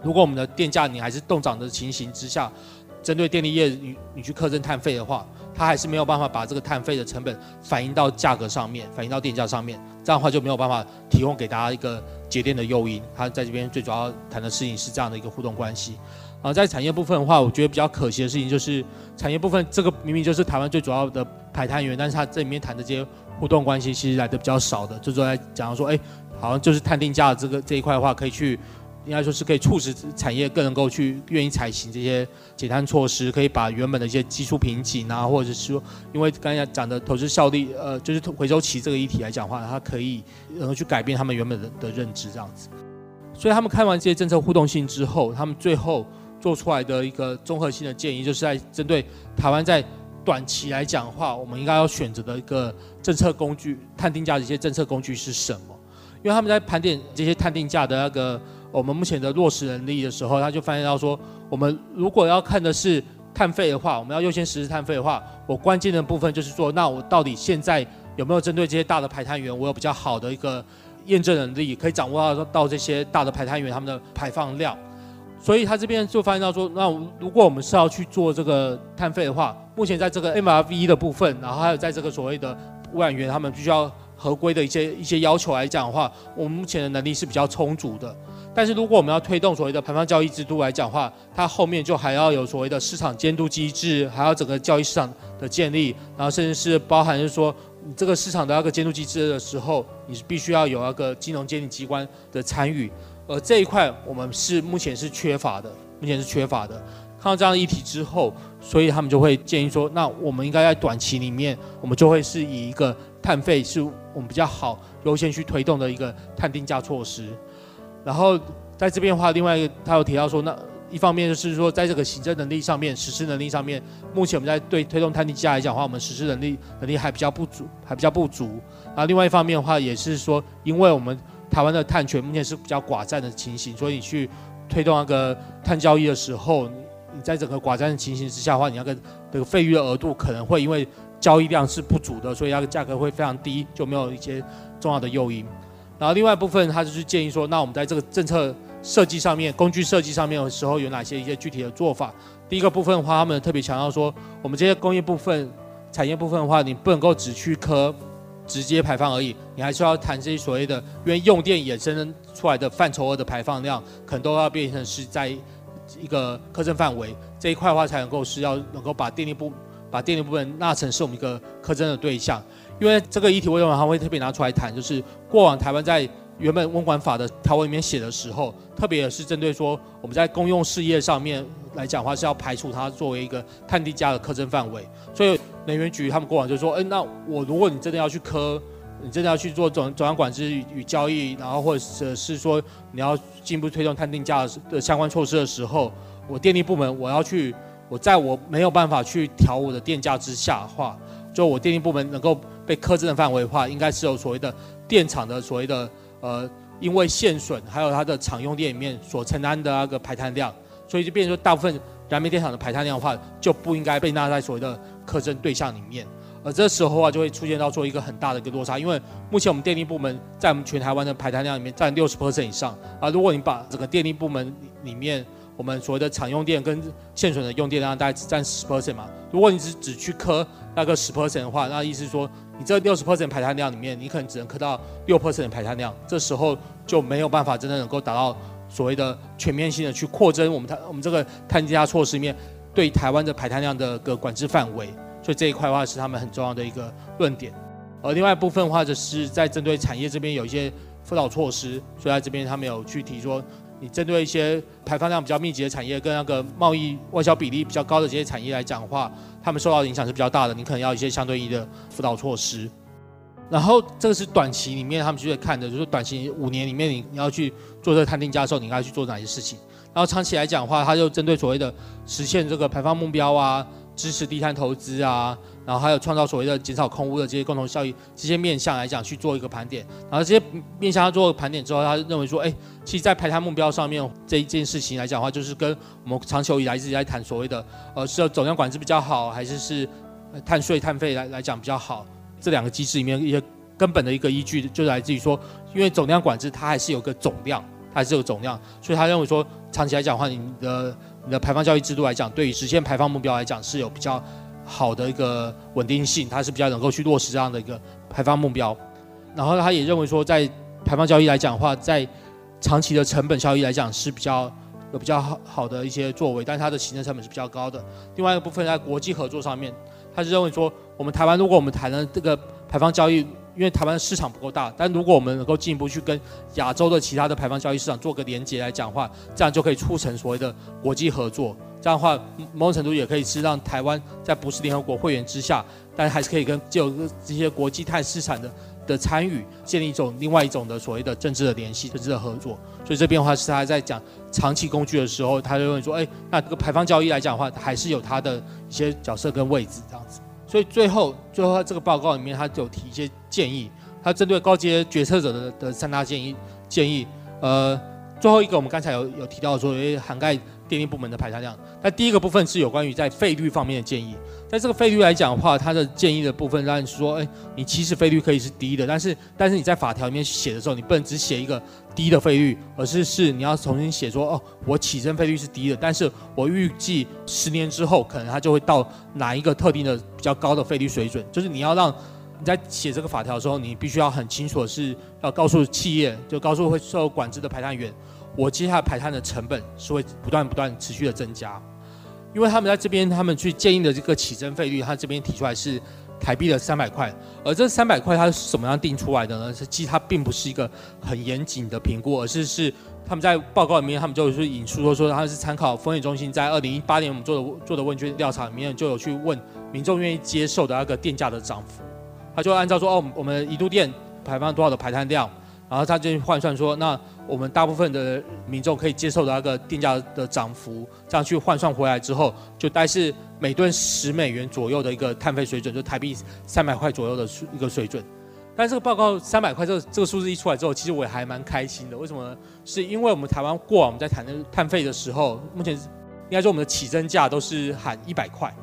如果我们的电价你还是冻涨的情形之下。针对电力业，你你去课征碳费的话，它还是没有办法把这个碳费的成本反映到价格上面，反映到电价上面，这样的话就没有办法提供给大家一个节电的诱因。它在这边最主要谈的事情是这样的一个互动关系。啊，在产业部分的话，我觉得比较可惜的事情就是，产业部分这个明明就是台湾最主要的排碳源，但是它这里面谈的这些互动关系其实来的比较少的，就是在讲说，哎，好像就是碳定价这个这一块的话，可以去。应该说是可以促使产业更能够去愿意采行这些减碳措施，可以把原本的一些技术瓶颈啊，或者是说，因为刚才讲的投资效率，呃，就是回收期这个议题来讲的话，它可以能够去改变他们原本的的认知这样子。所以他们看完这些政策互动性之后，他们最后做出来的一个综合性的建议，就是在针对台湾在短期来讲的话，我们应该要选择的一个政策工具，碳定价的一些政策工具是什么？因为他们在盘点这些碳定价的那个。我们目前的落实能力的时候，他就发现到说，我们如果要看的是碳费的话，我们要优先实施碳费的话，我关键的部分就是说，那我到底现在有没有针对这些大的排碳源，我有比较好的一个验证能力，可以掌握到到这些大的排碳源他们的排放量。所以他这边就发现到说，那如果我们是要去做这个碳费的话，目前在这个 MRV 的部分，然后还有在这个所谓的污染源，他们必须要合规的一些一些要求来讲的话，我们目前的能力是比较充足的。但是如果我们要推动所谓的排放交易制度来讲话，它后面就还要有所谓的市场监督机制，还要整个交易市场的建立，然后甚至是包含就是说，你这个市场的那个监督机制的时候，你是必须要有那个金融监理机关的参与，而这一块我们是目前是缺乏的，目前是缺乏的。看到这样的议题之后，所以他们就会建议说，那我们应该在短期里面，我们就会是以一个碳费是我们比较好优先去推动的一个碳定价措施。然后在这边的话，另外一个他有提到说，那一方面就是说，在这个行政能力上面、实施能力上面，目前我们在对推动碳定价来讲的话，我们实施能力能力还比较不足，还比较不足。然后另外一方面的话，也是说，因为我们台湾的碳权目前是比较寡占的情形，所以你去推动那个碳交易的时候，你在整个寡占的情形之下的话，你那个这个费率额度可能会因为交易量是不足的，所以那个价格会非常低，就没有一些重要的诱因。然后另外一部分，他就是建议说，那我们在这个政策设计上面、工具设计上面的时候，有哪些一些具体的做法？第一个部分的话，他们特别强调说，我们这些工业部分、产业部分的话，你不能够只去科直接排放而已，你还是要谈这些所谓的，因为用电衍生出来的范畴二的排放量，可能都要变成是在一个课征范围这一块的话，才能够是要能够把电力部把电力部分纳成是我们一个课征的对象。因为这个议题，为什么他会特别拿出来谈？就是过往台湾在原本温管法的条文里面写的时候，特别是针对说我们在公用事业上面来讲的话，是要排除它作为一个碳定价的课征范围。所以能源局他们过往就说：“哎，那我如果你真的要去课，你真的要去做总总量管制与交易，然后或者是说你要进一步推动碳定价的相关措施的时候，我电力部门我要去，我在我没有办法去调我的电价之下的话，就我电力部门能够。”被苛征的范围的话，应该是有所谓的电厂的所谓的呃，因为线损，还有它的厂用电里面所承担的那个排碳量，所以就变成说大部分燃煤电厂的排碳量的话，就不应该被纳在所谓的课征对象里面。而这时候的话，就会出现到做一个很大的一个落差，因为目前我们电力部门在我们全台湾的排碳量里面占六十 percent 以上啊。如果你把整个电力部门里面我们所谓的厂用电跟线损的用电量大概只占十 percent 嘛，如果你只只去课那个十 percent 的话，那意思说。你这六十 percent 排碳量里面，你可能只能课到六 percent 的排碳量，这时候就没有办法真的能够达到所谓的全面性的去扩增我们碳我们这个碳定价措施里面对台湾的排碳量的个管制范围，所以这一块的话是他们很重要的一个论点。而另外一部分的话，就是在针对产业这边有一些辅导措施，所以在这边他们有去提说，你针对一些排放量比较密集的产业跟那个贸易外销比例比较高的这些产业来讲的话。他们受到的影响是比较大的，你可能要一些相对应的辅导措施。然后这个是短期里面他们就会看的，就是短期五年里面你你要去做这个碳定价的时候，你应该去做哪些事情。然后长期来讲的话，它就针对所谓的实现这个排放目标啊，支持低碳投资啊，然后还有创造所谓的减少空污的这些共同效益，这些面向来讲去做一个盘点。然后这些面向他做盘点之后，他认为说，哎，其实，在排碳目标上面这一件事情来讲的话，就是跟我们长久以来一直在谈所谓的，呃，是要总量管制比较好，还是是碳税碳费来来讲比较好？这两个机制里面一些根本的一个依据，就来自于说，因为总量管制它还是有个总量，它还是有总量，所以他认为说，长期来讲的话，你的你的排放交易制度来讲，对于实现排放目标来讲是有比较好的一个稳定性，它是比较能够去落实这样的一个排放目标。然后他也认为说，在排放交易来讲的话，在长期的成本效益来讲是比较有比较好好的一些作为，但是它的行政成本是比较高的。另外一个部分在国际合作上面，他是认为说，我们台湾如果我们谈的这个排放交易。因为台湾市场不够大，但如果我们能够进一步去跟亚洲的其他的排放交易市场做个连接来讲的话，这样就可以促成所谓的国际合作。这样的话，某种程度也可以是让台湾在不是联合国会员之下，但还是可以跟就这些国际碳市场的的参与，建立一种另外一种的所谓的政治的联系、政治的合作。所以这边的话是他在讲长期工具的时候，他就会说，哎，那这个排放交易来讲的话，还是有它的一些角色跟位置这样子。所以最后，最后他这个报告里面，他就提一些建议。他针对高阶决策者的的三大建议建议，呃，最后一个我们刚才有有提到说，诶，涵盖电力部门的排查量。那第一个部分是有关于在费率方面的建议。在这个费率来讲的话，他的建议的部分让你说，诶，你其实费率可以是低的，但是但是你在法条里面写的时候，你不能只写一个低的费率，而是是你要重新写说，哦，我起征费率是低的，但是我预计十年之后可能它就会到哪一个特定的比较高的费率水准，就是你要让你在写这个法条的时候，你必须要很清楚的是要告诉企业，就告诉会受管制的排碳源，我接下来排碳的成本是会不断不断持续的增加。因为他们在这边，他们去建议的这个起征费率，他这边提出来是台币的三百块，而这三百块它是怎么样定出来的呢？是其实它并不是一个很严谨的评估，而是是他们在报告里面，他们就是引述说说他们是参考风险中心在二零一八年我们做的做的问卷调查里面，就有去问民众愿意接受的那个电价的涨幅，他就按照说哦，我们一度电排放多少的排碳量。然后他就换算说，那我们大部分的民众可以接受的那个电价的涨幅，这样去换算回来之后，就大概是每吨十美元左右的一个碳费水准，就台币三百块左右的一个水准。但这个报告三百块这个这个数字一出来之后，其实我也还蛮开心的。为什么呢？是因为我们台湾过往我们在谈的碳费的时候，目前应该说我们的起征价都是喊一百块。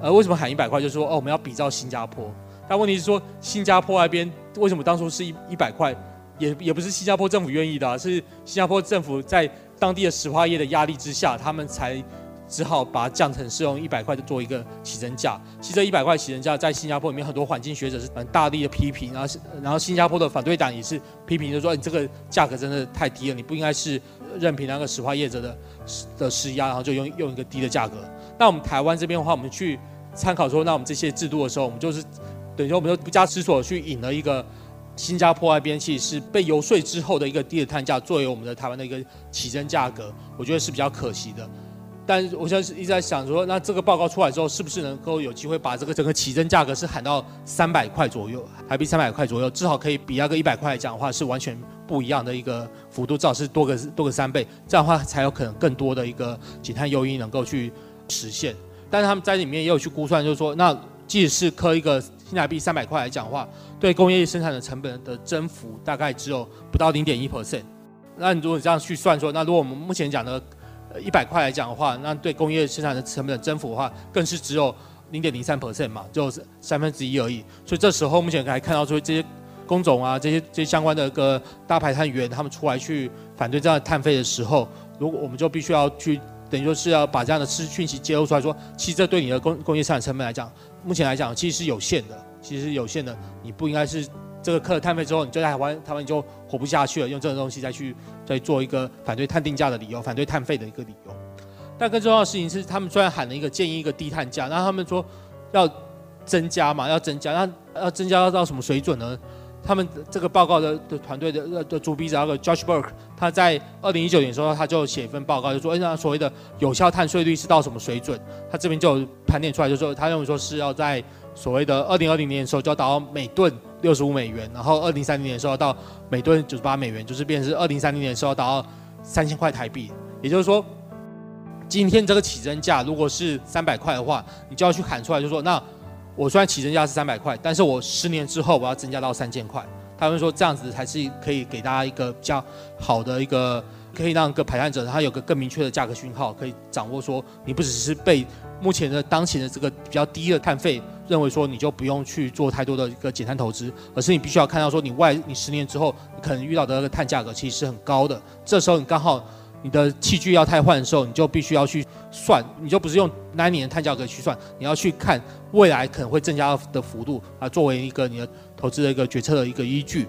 呃，为什么喊一百块？就是说哦，我们要比照新加坡。但问题是说，新加坡那边为什么当初是一一百块？也也不是新加坡政府愿意的啊，是新加坡政府在当地的石化业的压力之下，他们才只好把它降成是用一百块的做一个起征价。其实这一百块起征价在新加坡里面，很多环境学者是很大力的批评，然后然后新加坡的反对党也是批评，就说你这个价格真的太低了，你不应该是任凭那个石化业者的施的施压，然后就用用一个低的价格。那我们台湾这边的话，我们去参考说，那我们这些制度的时候，我们就是等于说我们就不加思索去引了一个。新加坡那边其实是被游说之后的一个低的碳价作为我们的台湾的一个起征价格，我觉得是比较可惜的。但我现在一直在想说，那这个报告出来之后，是不是能够有机会把这个整个起征价格是喊到三百块左右，台币三百块左右，至少可以比那个一百块来讲的话，是完全不一样的一个幅度，至少是多个多个三倍，这样的话才有可能更多的一个减碳诱因能够去实现。但是他们在里面也有去估算，就是说，那即使是磕一个。新台币三百块来讲的话，对工业生产的成本的增幅大概只有不到零点一 percent。那你如果你这样去算说，那如果我们目前讲的一百块来讲的话，那对工业生产的成本的增幅的话，更是只有零点零三 percent 嘛，就是三分之一而已。所以这时候目前可以看到说，这些工种啊，这些这些相关的个大排碳源，他们出来去反对这样的碳费的时候，如果我们就必须要去。等于说是要把这样的讯讯息揭露出来说，其实这对你的工工业生产成本来讲，目前来讲其实是有限的，其实是有限的。你不应该是这个课了碳费之后，你就在台湾，台湾你就活不下去了，用这种东西再去再做一个反对碳定价的理由，反对碳费的一个理由。但更重要的事情是，他们虽然喊了一个建议一个低碳价，那他们说要增加嘛，要增加，那要增加到什么水准呢？他们这个报告的的团队的的主笔者那个 Josh Burke，他在二零一九年的时候，他就写一份报告，就说，哎，那所谓的有效碳税率是到什么水准？他这边就盘点出来，就说他认为说是要在所谓的二零二零年的时候就要达到每吨六十五美元，然后二零三零年的时候要到每吨九十八美元，就是变成是二零三零年的时候达到三千块台币。也就是说，今天这个起征价如果是三百块的话，你就要去喊出来，就说那我虽然起征价是三百块，但是我十年之后我要增加到三千块。他们说这样子才是可以给大家一个比较好的一个，可以让个排碳者他有个更明确的价格讯号，可以掌握说你不只是被目前的当前的这个比较低的碳费认为说你就不用去做太多的一个减碳投资，而是你必须要看到说你外你十年之后你可能遇到的那个碳价格其实是很高的，这时候你刚好你的器具要太换的时候，你就必须要去算，你就不是用那一年的碳价格去算，你要去看未来可能会增加的幅度啊，作为一个你的。投资的一个决策的一个依据。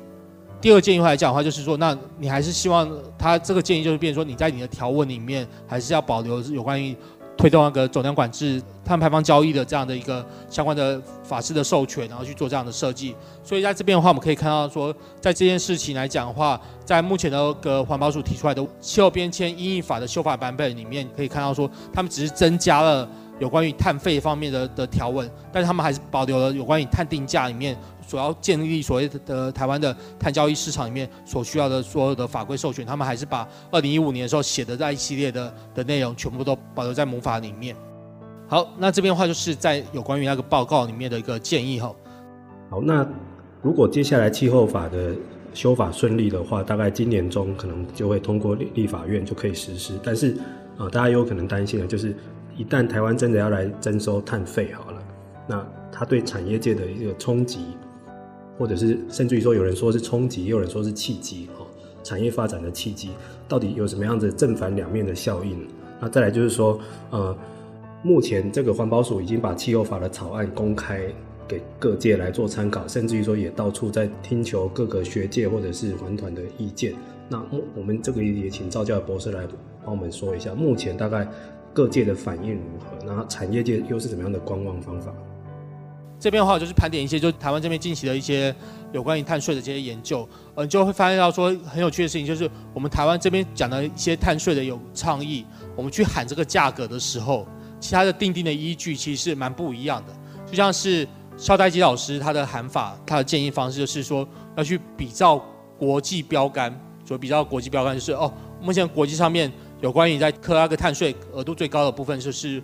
第二个建议来讲的话，就是说，那你还是希望他这个建议就是变成说，你在你的条文里面还是要保留有关于推动那个总量管制、碳排放交易的这样的一个相关的法制的授权，然后去做这样的设计。所以在这边的话，我们可以看到说，在这件事情来讲的话，在目前的个环保署提出来的气候变迁因应法的修法版本里面，可以看到说，他们只是增加了有关于碳费方面的的条文，但是他们还是保留了有关于碳定价里面。所要建立所谓的台湾的碳交易市场里面所需要的所有的法规授权，他们还是把二零一五年的时候写的那一系列的的内容全部都保留在母法里面。好，那这边的话就是在有关于那个报告里面的一个建议哈。好，那如果接下来气候法的修法顺利的话，大概今年中可能就会通过立立法院就可以实施。但是啊、呃，大家有可能担心的就是，一旦台湾真的要来征收碳费好了，那它对产业界的一个冲击。或者是甚至于说，有人说是冲击，也有人说是契机，哦，产业发展的契机，到底有什么样子正反两面的效应？那再来就是说，呃，目前这个环保署已经把气候法的草案公开给各界来做参考，甚至于说也到处在听求各个学界或者是环团的意见。那我们这个也请赵教博士来帮我们说一下，目前大概各界的反应如何？然后产业界又是怎么样的观望方法？这边的话就是盘点一些，就台湾这边进行的一些有关于碳税的这些研究，嗯，就会发现到说很有趣的事情，就是我们台湾这边讲的一些碳税的有倡议，我们去喊这个价格的时候，其他的定定的依据其实是蛮不一样的。就像是萧代基老师他的喊法，他的建议方式就是说要去比照国际标杆，所以比较国际标杆就是哦，目前国际上面有关于在克拉克碳税额度最高的部分就是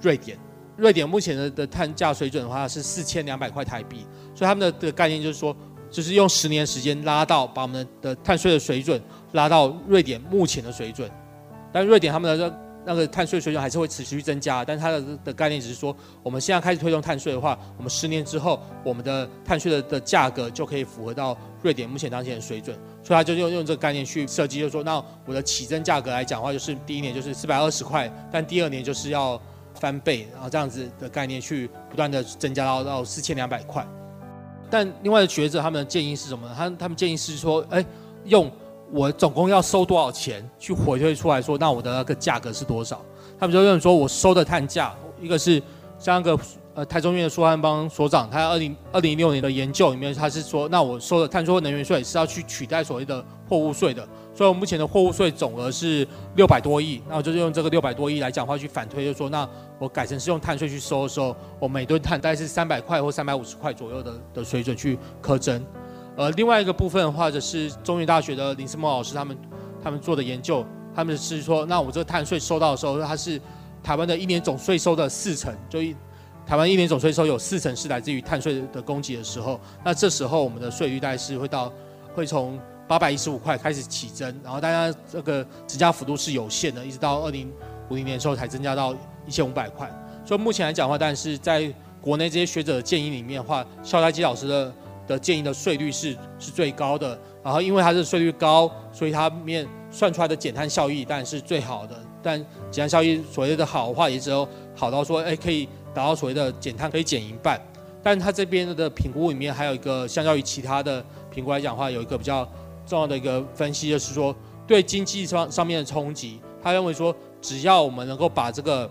瑞典。瑞典目前的的碳价水准的话是四千两百块台币，所以他们的的概念就是说，就是用十年时间拉到把我们的碳税的水准拉到瑞典目前的水准，但瑞典他们的那那个碳税水准还是会持续增加，但它的的概念只是说，我们现在开始推动碳税的话，我们十年之后我们的碳税的的价格就可以符合到瑞典目前当前的水准，所以他就用用这个概念去设计，就是说，那我的起征价格来讲的话，就是第一年就是四百二十块，但第二年就是要。翻倍，然后这样子的概念去不断的增加到到四千两百块。但另外的学者他们的建议是什么呢？他他们建议是说，哎，用我总共要收多少钱去回推出来说，那我的那个价格是多少？他们就认为说我收的碳价，一个是像那个呃台中院的苏汉邦所长，他二零二零一六年的研究里面，他是说，那我收的碳税能源税是要去取代所谓的货物税的。所以，我目前的货物税总额是六百多亿，那我就是用这个六百多亿来讲话去反推，就是说，那我改成是用碳税去收的时候，我每吨碳大概是三百块或三百五十块左右的的水准去苛征。呃，另外一个部分的话，就是中原大学的林思墨老师他们他们做的研究，他们是说，那我这个碳税收到的时候，它是台湾的一年总税收的四成，就一台湾一年总税收有四成是来自于碳税的供给的时候，那这时候我们的税率大概是会到会从。八百一十五块开始起征，然后大家这个增加幅度是有限的，一直到二零五零年的时候才增加到一千五百块。所以目前来讲的话，但是在国内这些学者的建议里面的话，萧代基老师的的建议的税率是是最高的。然后因为它是税率高，所以它面算出来的减碳效益当然是最好的。但减碳效益所谓的好的话，也只有好到说，哎，可以达到所谓的减碳可以减一半。但它这边的评估里面还有一个，相较于其他的评估来讲的话，有一个比较。重要的一个分析就是说，对经济上上面的冲击，他认为说，只要我们能够把这个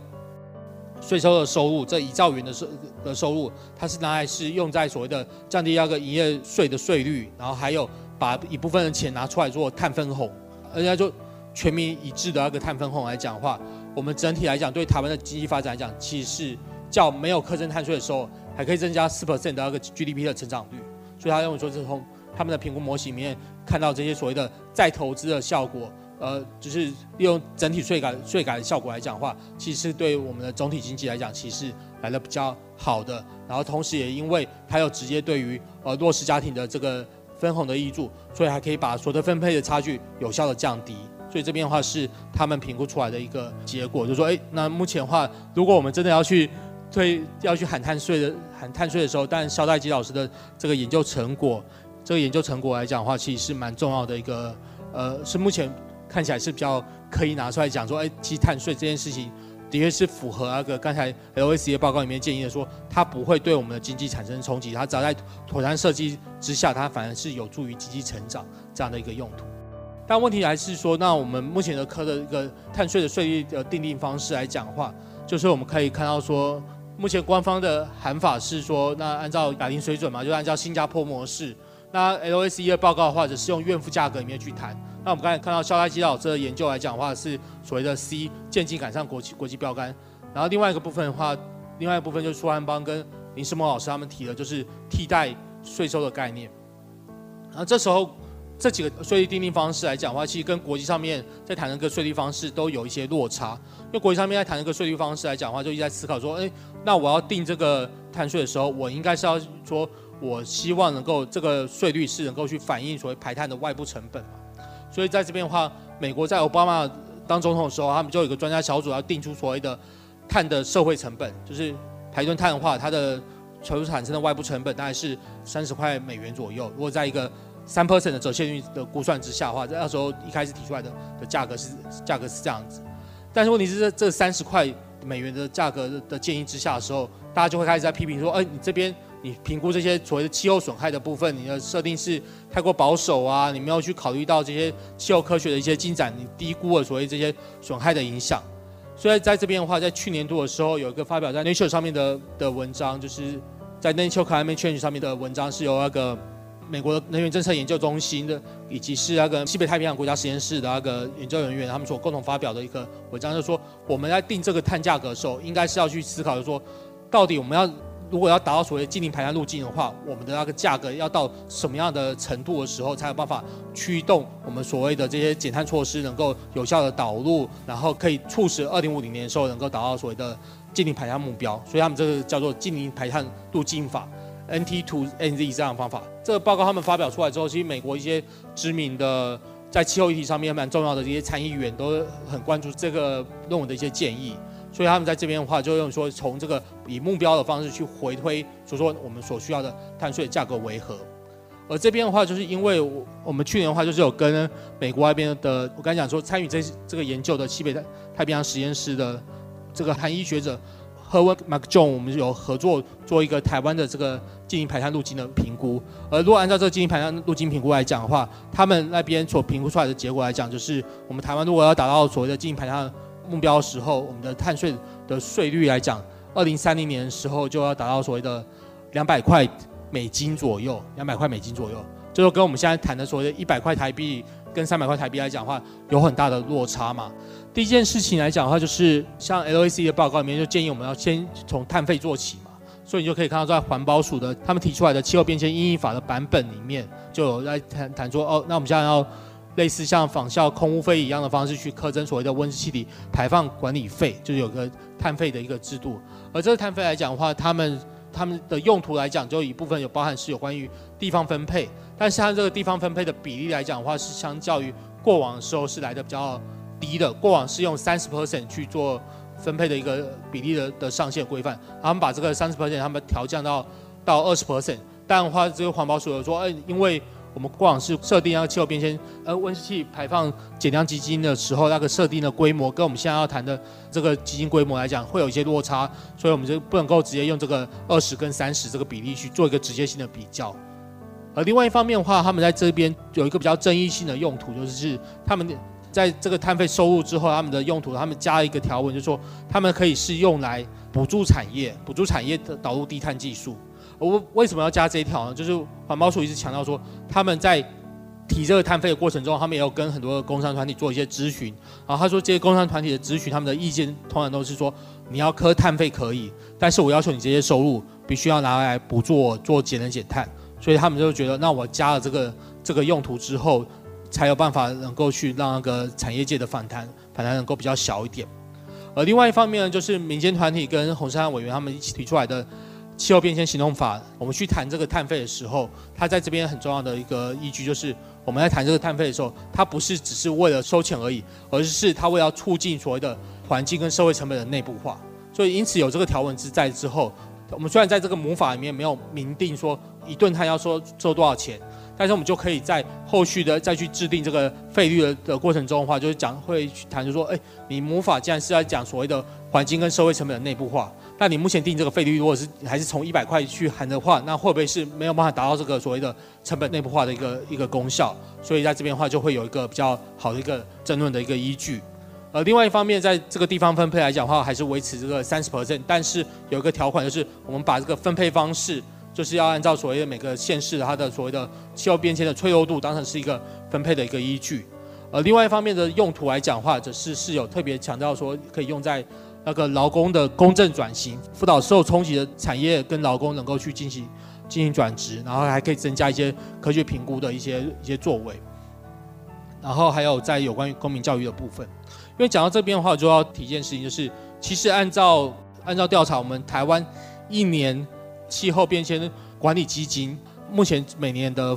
税收的收入，这一兆元的收的收入，它是拿来是用在所谓的降低那个营业税的税率，然后还有把一部分的钱拿出来做碳分红，而且就全民一致的那个碳分红来讲的话，我们整体来讲对台湾的经济发展来讲，其实是较没有课征碳税的时候，还可以增加四 percent 的那个 GDP 的成长率，所以他认为说，是从他们的评估模型里面。看到这些所谓的再投资的效果，呃，就是利用整体税改税改的效果来讲的话，其实对我们的总体经济来讲，其实来的比较好的。然后同时也因为它有直接对于呃弱势家庭的这个分红的挹注，所以还可以把所得分配的差距有效的降低。所以这边的话是他们评估出来的一个结果，就是说，哎，那目前的话，如果我们真的要去推要去喊碳税的喊碳税的时候，但萧代基老师的这个研究成果，这个研究成果来讲的话，其实是蛮重要的一个，呃，是目前看起来是比较可以拿出来讲说，哎，其实碳税这件事情的确是符合那个刚才 LACA 报告里面建议的说，它不会对我们的经济产生冲击，它只要在妥善设计之下，它反而是有助于经济成长这样的一个用途。但问题还是说，那我们目前的科的一个碳税的税率的定定方式来讲的话，就是我们可以看到说，目前官方的喊法是说，那按照亚零水准嘛，就按照新加坡模式。那 LSE 的报告的话，只是用怨妇价格里面去谈。那我们刚才看到萧代基老师的研究来讲的话，是所谓的 C 渐进赶上国际国际标杆。然后另外一个部分的话，另外一部分就是苏汉邦跟林世孟老师他们提的，就是替代税收的概念。然后这时候。这几个税率定定方式来讲的话，其实跟国际上面在谈的个税率方式都有一些落差。因为国际上面在谈那个税率方式来讲的话，就一直在思考说，哎，那我要定这个碳税的时候，我应该是要说，我希望能够这个税率是能够去反映所谓排碳的外部成本嘛。所以在这边的话，美国在奥巴马当总统的时候，他们就有一个专家小组要定出所谓的碳的社会成本，就是排吨碳的话，它的所产生的外部成本大概是三十块美元左右。如果在一个三 percent 的折现率的估算之下的话，在那时候一开始提出来的的价格是价格是这样子，但是问题是这这三十块美元的价格的建议之下的时候，大家就会开始在批评说，哎、你这边你评估这些所谓的气候损害的部分，你的设定是太过保守啊，你没有去考虑到这些气候科学的一些进展，你低估了所谓这些损害的影响。所以在这边的话，在去年度的时候，有一个发表在 Nature 上面的的文章，就是在 Nature Climate Change 上面的文章，是由那个。美国能源政策研究中心的，以及是那个西北太平洋国家实验室的那个研究人员，他们所共同发表的一个文章，就说我们在定这个碳价格的时候，应该是要去思考，就是说到底我们要如果要达到所谓净零排碳路径的话，我们的那个价格要到什么样的程度的时候，才有办法驱动我们所谓的这些减碳措施能够有效的导入，然后可以促使二零五零年的时候能够达到所谓的净零排碳目标。所以他们这个叫做净零排碳路径法。NT to NZ 这样的方法，这个报告他们发表出来之后，其实美国一些知名的在气候议题上面蛮重要的这些参议员都很关注这个论文的一些建议，所以他们在这边的话就用说从这个以目标的方式去回推，所说我们所需要的碳税价格为何。而这边的话，就是因为我我们去年的话就是有跟美国那边的，我刚才讲说参与这这个研究的西北太平洋实验室的这个韩裔学者。和 McJohn，我们有合作做一个台湾的这个净零排碳路径的评估。而如果按照这个净零排碳路径评估来讲的话，他们那边所评估出来的结果来讲，就是我们台湾如果要达到所谓的净零排碳目标的时候，我们的碳税的税率来讲，二零三零年的时候就要达到所谓的两百块美金左右，两百块美金左右，就是跟我们现在谈的所谓的一百块台币跟三百块台币来讲的话，有很大的落差嘛。第一件事情来讲的话，就是像 LAC 的报告里面就建议我们要先从碳费做起嘛，所以你就可以看到在环保署的他们提出来的气候变迁因应法的版本里面，就有在谈谈说哦，那我们现在要类似像仿效空污费一样的方式去课征所谓的温室气体排放管理费，就是有个碳费的一个制度。而这个碳费来讲的话，他们他们的用途来讲，就一部分有包含是有关于地方分配，但是它这个地方分配的比例来讲的话，是相较于过往的时候是来的比较。低的过往是用三十 percent 去做分配的一个比例的的上限规范，他们把这个三十 percent 他们调降到到二十 percent，但的话这个环保署有说，哎，因为我们过往是设定要气候变迁呃温室气排放减量基金的时候，那个设定的规模跟我们现在要谈的这个基金规模来讲会有一些落差，所以我们就不能够直接用这个二十跟三十这个比例去做一个直接性的比较。而另外一方面的话，他们在这边有一个比较争议性的用途，就是他们。在这个碳费收入之后，他们的用途，他们加了一个条文，就是说他们可以是用来补助产业，补助产业的导入低碳技术。我为什么要加这一条呢？就是环保署一直强调说，他们在提这个碳费的过程中，他们也有跟很多的工商团体做一些咨询。然后他说，这些工商团体的咨询，他们的意见通常都是说，你要课碳费可以，但是我要求你这些收入必须要拿来补助做节能减碳。所以他们就觉得，那我加了这个这个用途之后。才有办法能够去让那个产业界的反弹反弹能够比较小一点。而另外一方面呢，就是民间团体跟洪申翰委员他们一起提出来的气候变迁行动法，我们去谈这个碳费的时候，它在这边很重要的一个依据就是，我们在谈这个碳费的时候，它不是只是为了收钱而已，而是它为了促进所谓的环境跟社会成本的内部化。所以因此有这个条文之在之后，我们虽然在这个母法里面没有明定说一顿他要收收多少钱。但是我们就可以在后续的再去制定这个费率的的过程中的话，就是讲会去谈，就说，哎，你魔法既然是在讲所谓的环境跟社会成本的内部化，那你目前定这个费率，如果是还是从一百块去含的话，那会不会是没有办法达到这个所谓的成本内部化的一个一个功效？所以在这边的话，就会有一个比较好的一个争论的一个依据。呃，另外一方面，在这个地方分配来讲的话，还是维持这个三十 percent，但是有一个条款，就是我们把这个分配方式。就是要按照所谓的每个县市它的所谓的气候变迁的脆弱度当成是一个分配的一个依据，呃，另外一方面的用途来讲的话，则是是有特别强调说可以用在那个劳工的公正转型，辅导受冲击的产业跟劳工能够去进行进行转职，然后还可以增加一些科学评估的一些一些作为，然后还有在有关于公民教育的部分，因为讲到这边的话，我就要提一件事情，就是其实按照按照调查，我们台湾一年。气候变迁管理基金目前每年的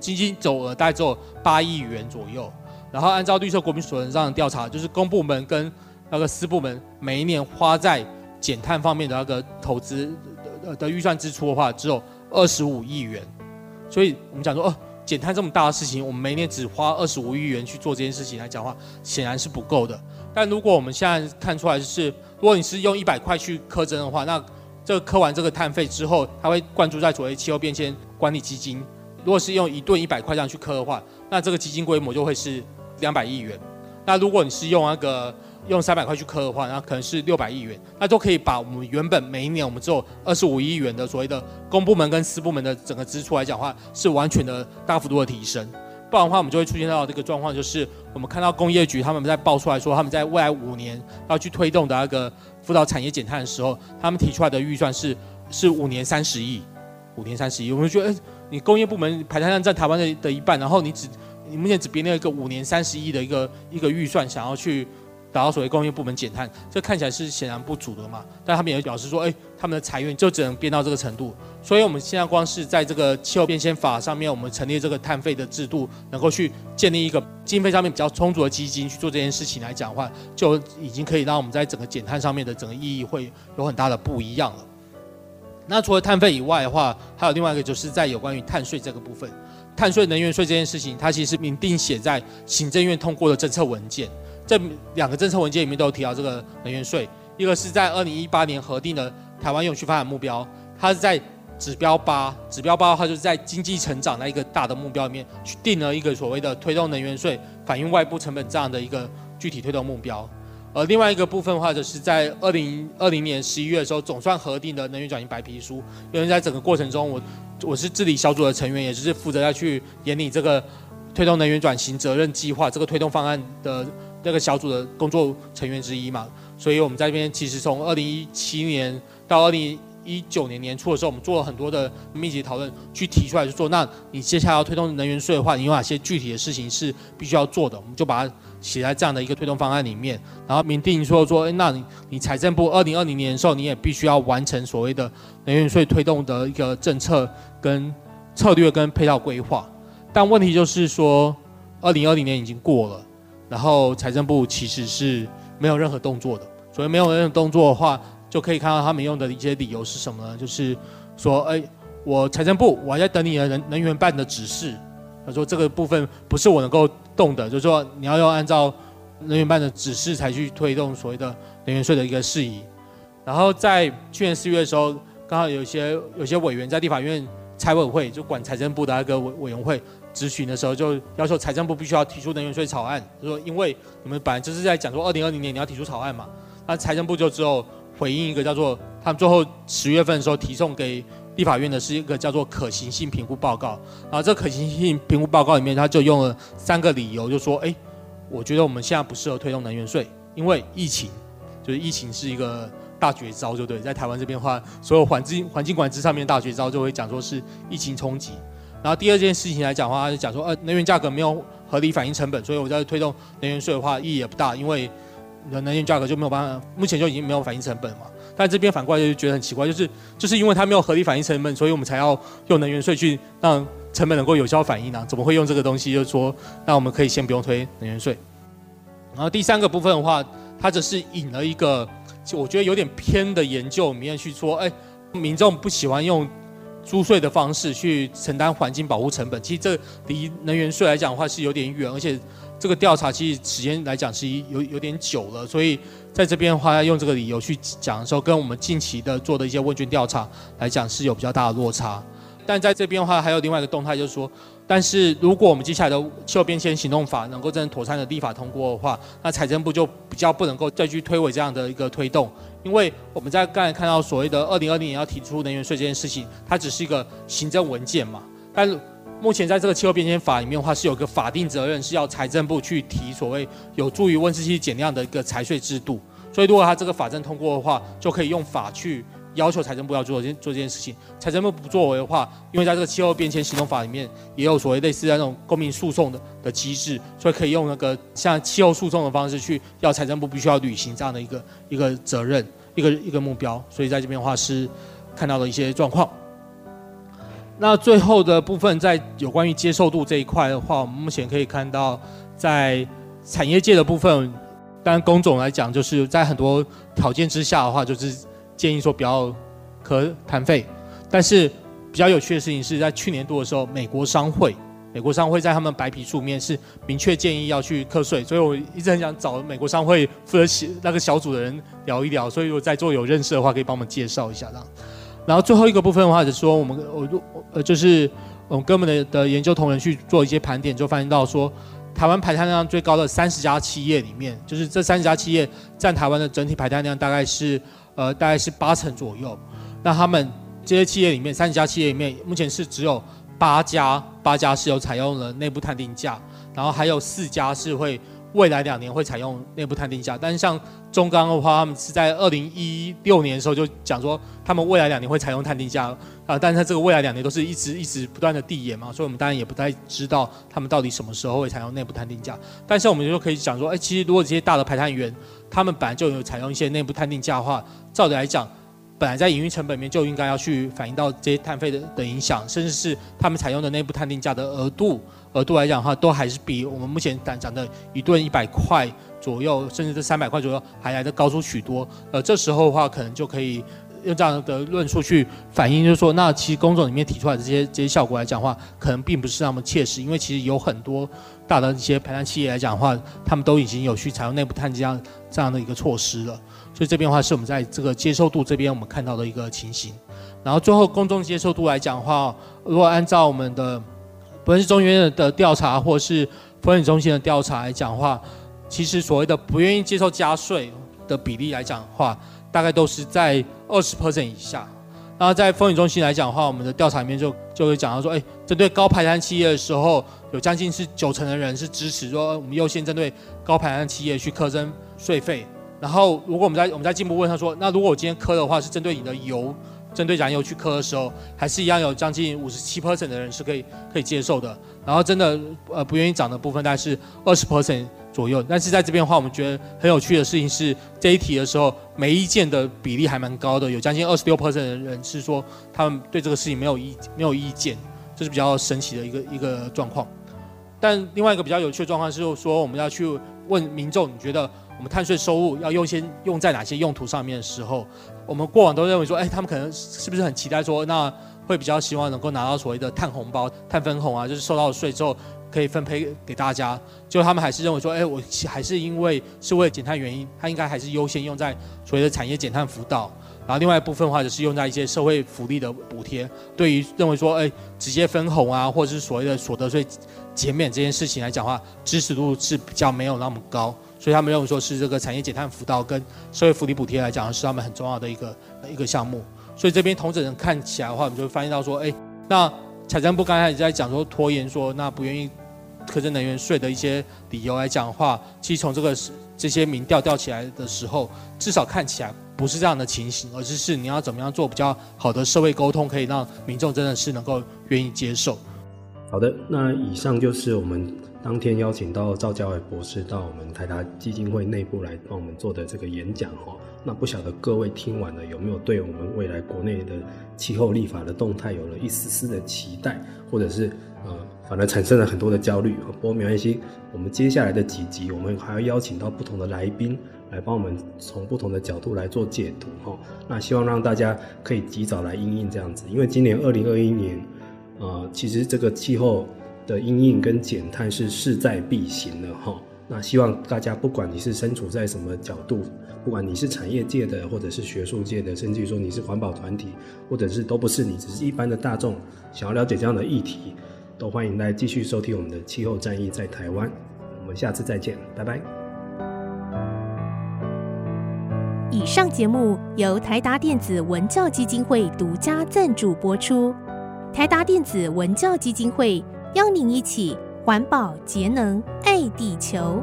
基金总额大概只有八亿元左右，然后按照绿色国民所得上的调查，就是公部门跟那个私部门每一年花在减碳方面的那个投资的的预算支出的话，只有二十五亿元。所以我们讲说，哦，减碳这么大的事情，我们每年只花二十五亿元去做这件事情来讲的话，显然是不够的。但如果我们现在看出来就是，如果你是用一百块去课征的话，那这个磕完这个碳费之后，它会灌注在所谓气候变迁管理基金。如果是用一吨一百块这样去磕的话，那这个基金规模就会是两百亿元。那如果你是用那个用三百块去磕的话，那可能是六百亿元。那都可以把我们原本每一年我们只有二十五亿元的所谓的公部门跟私部门的整个支出来讲的话，是完全的大幅度的提升。不然的话，我们就会出现到这个状况，就是我们看到工业局他们在报出来说，他们在未来五年要去推动的那个。辅导产业减碳的时候，他们提出来的预算是是五年三十亿，五年三十亿。我们觉得，你工业部门排碳量占台湾的的一半，然后你只你目前只编了一个五年三十亿的一个一个预算，想要去。达到所谓工业部门减碳，这看起来是显然不足的嘛。但他们也表示说，哎，他们的财源就只能编到这个程度。所以，我们现在光是在这个气候变迁法上面，我们成立这个碳费的制度，能够去建立一个经费上面比较充足的基金去做这件事情来讲的话，就已经可以让我们在整个减碳上面的整个意义会有很大的不一样了。那除了碳费以外的话，还有另外一个就是在有关于碳税这个部分，碳税、能源税这件事情，它其实明定写在行政院通过的政策文件。这两个政策文件里面都有提到这个能源税，一个是在二零一八年核定的台湾永续发展目标，它是在指标八，指标八的话就是在经济成长的一个大的目标里面去定了一个所谓的推动能源税反映外部成本这样的一个具体推动目标。而另外一个部分的话，就是在二零二零年十一月的时候总算核定的能源转型白皮书，因为在整个过程中我我是治理小组的成员，也就是负责要去研拟这个推动能源转型责任计划这个推动方案的。那个小组的工作成员之一嘛，所以我们在这边其实从二零一七年到二零一九年年初的时候，我们做了很多的密集讨论，去提出来就说，那你接下来要推动能源税的话，你有哪些具体的事情是必须要做的？我们就把它写在这样的一个推动方案里面，然后明定说说，哎，那你你财政部二零二零年的时候，你也必须要完成所谓的能源税推动的一个政策跟策略跟配套规划。但问题就是说，二零二零年已经过了。然后财政部其实是没有任何动作的，所以没有任何动作的话，就可以看到他们用的一些理由是什么呢？就是说，哎，我财政部我还在等你的能能源办的指示，他说这个部分不是我能够动的，就是说你要要按照能源办的指示才去推动所谓的能源税的一个事宜。然后在去年四月的时候，刚好有些有些委员在立法院财委会就管财政部的那个委委员会。咨询的时候就要求财政部必须要提出能源税草案，就说因为你们本来就是在讲说二零二零年你要提出草案嘛，那财政部就只有回应一个叫做他们最后十月份的时候提送给立法院的是一个叫做可行性评估报告，然后这可行性评估报告里面他就用了三个理由，就说哎，我觉得我们现在不适合推动能源税，因为疫情，就是疫情是一个大绝招，就对，在台湾这边的话，所有环境环境管制上面大绝招就会讲说是疫情冲击。然后第二件事情来讲的话，他就讲说，呃，能源价格没有合理反映成本，所以我在推动能源税的话意义也不大，因为能源价格就没有办法，目前就已经没有反映成本嘛。但这边反过来就觉得很奇怪，就是就是因为它没有合理反映成本，所以我们才要用能源税去让成本能够有效反映呢、怎么会用这个东西？就是说，那我们可以先不用推能源税。然后第三个部分的话，它只是引了一个，就我觉得有点偏的研究里面去说，哎，民众不喜欢用租税的方式去承担环境保护成本。其实这离能源税来讲的话是有点远，而且这个调查其实时间来讲是有有点久了，所以。在这边的话，要用这个理由去讲的时候，跟我们近期的做的一些问卷调查来讲是有比较大的落差。但在这边的话，还有另外一个动态，就是说，但是如果我们接下来的气候变迁行动法能够真的妥善的立法通过的话，那财政部就比较不能够再去推诿这样的一个推动，因为我们在刚才看到所谓的二零二零年要提出能源税这件事情，它只是一个行政文件嘛，但。目前在这个气候变迁法里面的话，是有个法定责任，是要财政部去提所谓有助于温室气减量的一个财税制度。所以如果它这个法政通过的话，就可以用法去要求财政部要做这做这件事情。财政部不作为的话，因为在这个气候变迁行动法里面也有所谓类似的那种公民诉讼的的机制，所以可以用那个像气候诉讼的方式去要财政部必须要履行这样的一个一个责任，一个一个目标。所以在这边的话是看到了一些状况。那最后的部分，在有关于接受度这一块的话，我们目前可以看到，在产业界的部分，当然工总来讲，就是在很多条件之下的话，就是建议说不要课碳费。但是比较有趣的事情是在去年度的时候，美国商会，美国商会在他们白皮书面是明确建议要去课税，所以我一直很想找美国商会负责那个小组的人聊一聊，所以如果在座有认识的话，可以帮我们介绍一下这样。然后最后一个部分的话，就是说我们我呃就是我们跟我们的的研究同仁去做一些盘点，就发现到说，台湾排碳量最高的三十家企业里面，就是这三十家企业占台湾的整体排碳量大概是呃大概是八成左右。那他们这些企业里面，三十家企业里面，目前是只有八家八家是有采用了内部探定价，然后还有四家是会。未来两年会采用内部探定价，但是像中钢的话，他们是在二零一六年的时候就讲说，他们未来两年会采用探定价啊，但是它这个未来两年都是一直一直不断的递延嘛，所以我们当然也不太知道他们到底什么时候会采用内部探定价。但是我们就可以讲说，哎，其实如果这些大的排碳源，他们本来就有采用一些内部探定价的话，照理来讲，本来在营运成本里面就应该要去反映到这些碳费的的影响，甚至是他们采用的内部碳定价的额度。额度来讲的话，都还是比我们目前讲的一顿一百块左右，甚至是三百块左右，还来的高出许多。呃，这时候的话，可能就可以用这样的论述去反映，就是说，那其实工作里面提出来的这些这些效果来讲的话，可能并不是那么切实，因为其实有很多大的一些排碳企业来讲的话，他们都已经有去采用内部碳这样这样的一个措施了。所以这边的话，是我们在这个接受度这边我们看到的一个情形。然后最后公众接受度来讲的话，如果按照我们的不论是中研院的调查，或是风险中心的调查来讲的话，其实所谓的不愿意接受加税的比例来讲的话，大概都是在二十 percent 以下。然后在风险中心来讲的话，我们的调查里面就就会讲到说，哎，针对高排碳企业的时候，有将近是九成的人是支持说，我们优先针对高排碳企业去课征税费。然后如果我们在我们在进一步问他说，那如果我今天磕的话，是针对你的油。针对燃油去磕的时候，还是一样有将近五十七 percent 的人是可以可以接受的。然后真的呃不愿意涨的部分大概是二十 percent 左右。但是在这边的话，我们觉得很有趣的事情是这一题的时候，没意见的比例还蛮高的，有将近二十六 percent 的人是说他们对这个事情没有意没有意见，这是比较神奇的一个一个状况。但另外一个比较有趣的状况是说，我们要去问民众，你觉得？我们碳税收入要优先用在哪些用途上面的时候，我们过往都认为说，哎，他们可能是不是很期待说，那会比较希望能够拿到所谓的碳红包、碳分红啊，就是收到税之后可以分配给大家。就他们还是认为说，哎，我还是因为是为了减碳原因，他应该还是优先用在所谓的产业减碳辅导，然后另外一部分的话就是用在一些社会福利的补贴。对于认为说，哎，直接分红啊，或者是所谓的所得税减免这件事情来讲的话，支持度是比较没有那么高。所以他们认为说是这个产业减碳辅导跟社会福利补贴来讲是他们很重要的一个一个项目。所以这边同整人看起来的话，我们就会发现到说，哎，那财政部刚才也在讲说拖延说，那不愿意课征能源税的一些理由来讲的话，其实从这个这些民调调起来的时候，至少看起来不是这样的情形，而是是你要怎么样做比较好的社会沟通，可以让民众真的是能够愿意接受。好的，那以上就是我们。当天邀请到赵家伟博士到我们台达基金会内部来帮我们做的这个演讲哈。那不晓得各位听完了有没有对我们未来国内的气候立法的动态有了一丝丝的期待，或者是呃，反而产生了很多的焦虑。不过没关系，我们接下来的几集我们还要邀请到不同的来宾来帮我们从不同的角度来做解读哈。那希望让大家可以及早来应应这样子，因为今年二零二一年，呃，其实这个气候的阴影跟减碳是势在必行的哈。那希望大家不管你是身处在什么角度。不管你是产业界的，或者是学术界的，甚至于说你是环保团体，或者是都不是你，只是一般的大众，想要了解这样的议题，都欢迎来继续收听我们的气候战役在台湾。我们下次再见，拜拜。以上节目由台达电子文教基金会独家赞助播出。台达电子文教基金会邀您一起环保节能爱地球。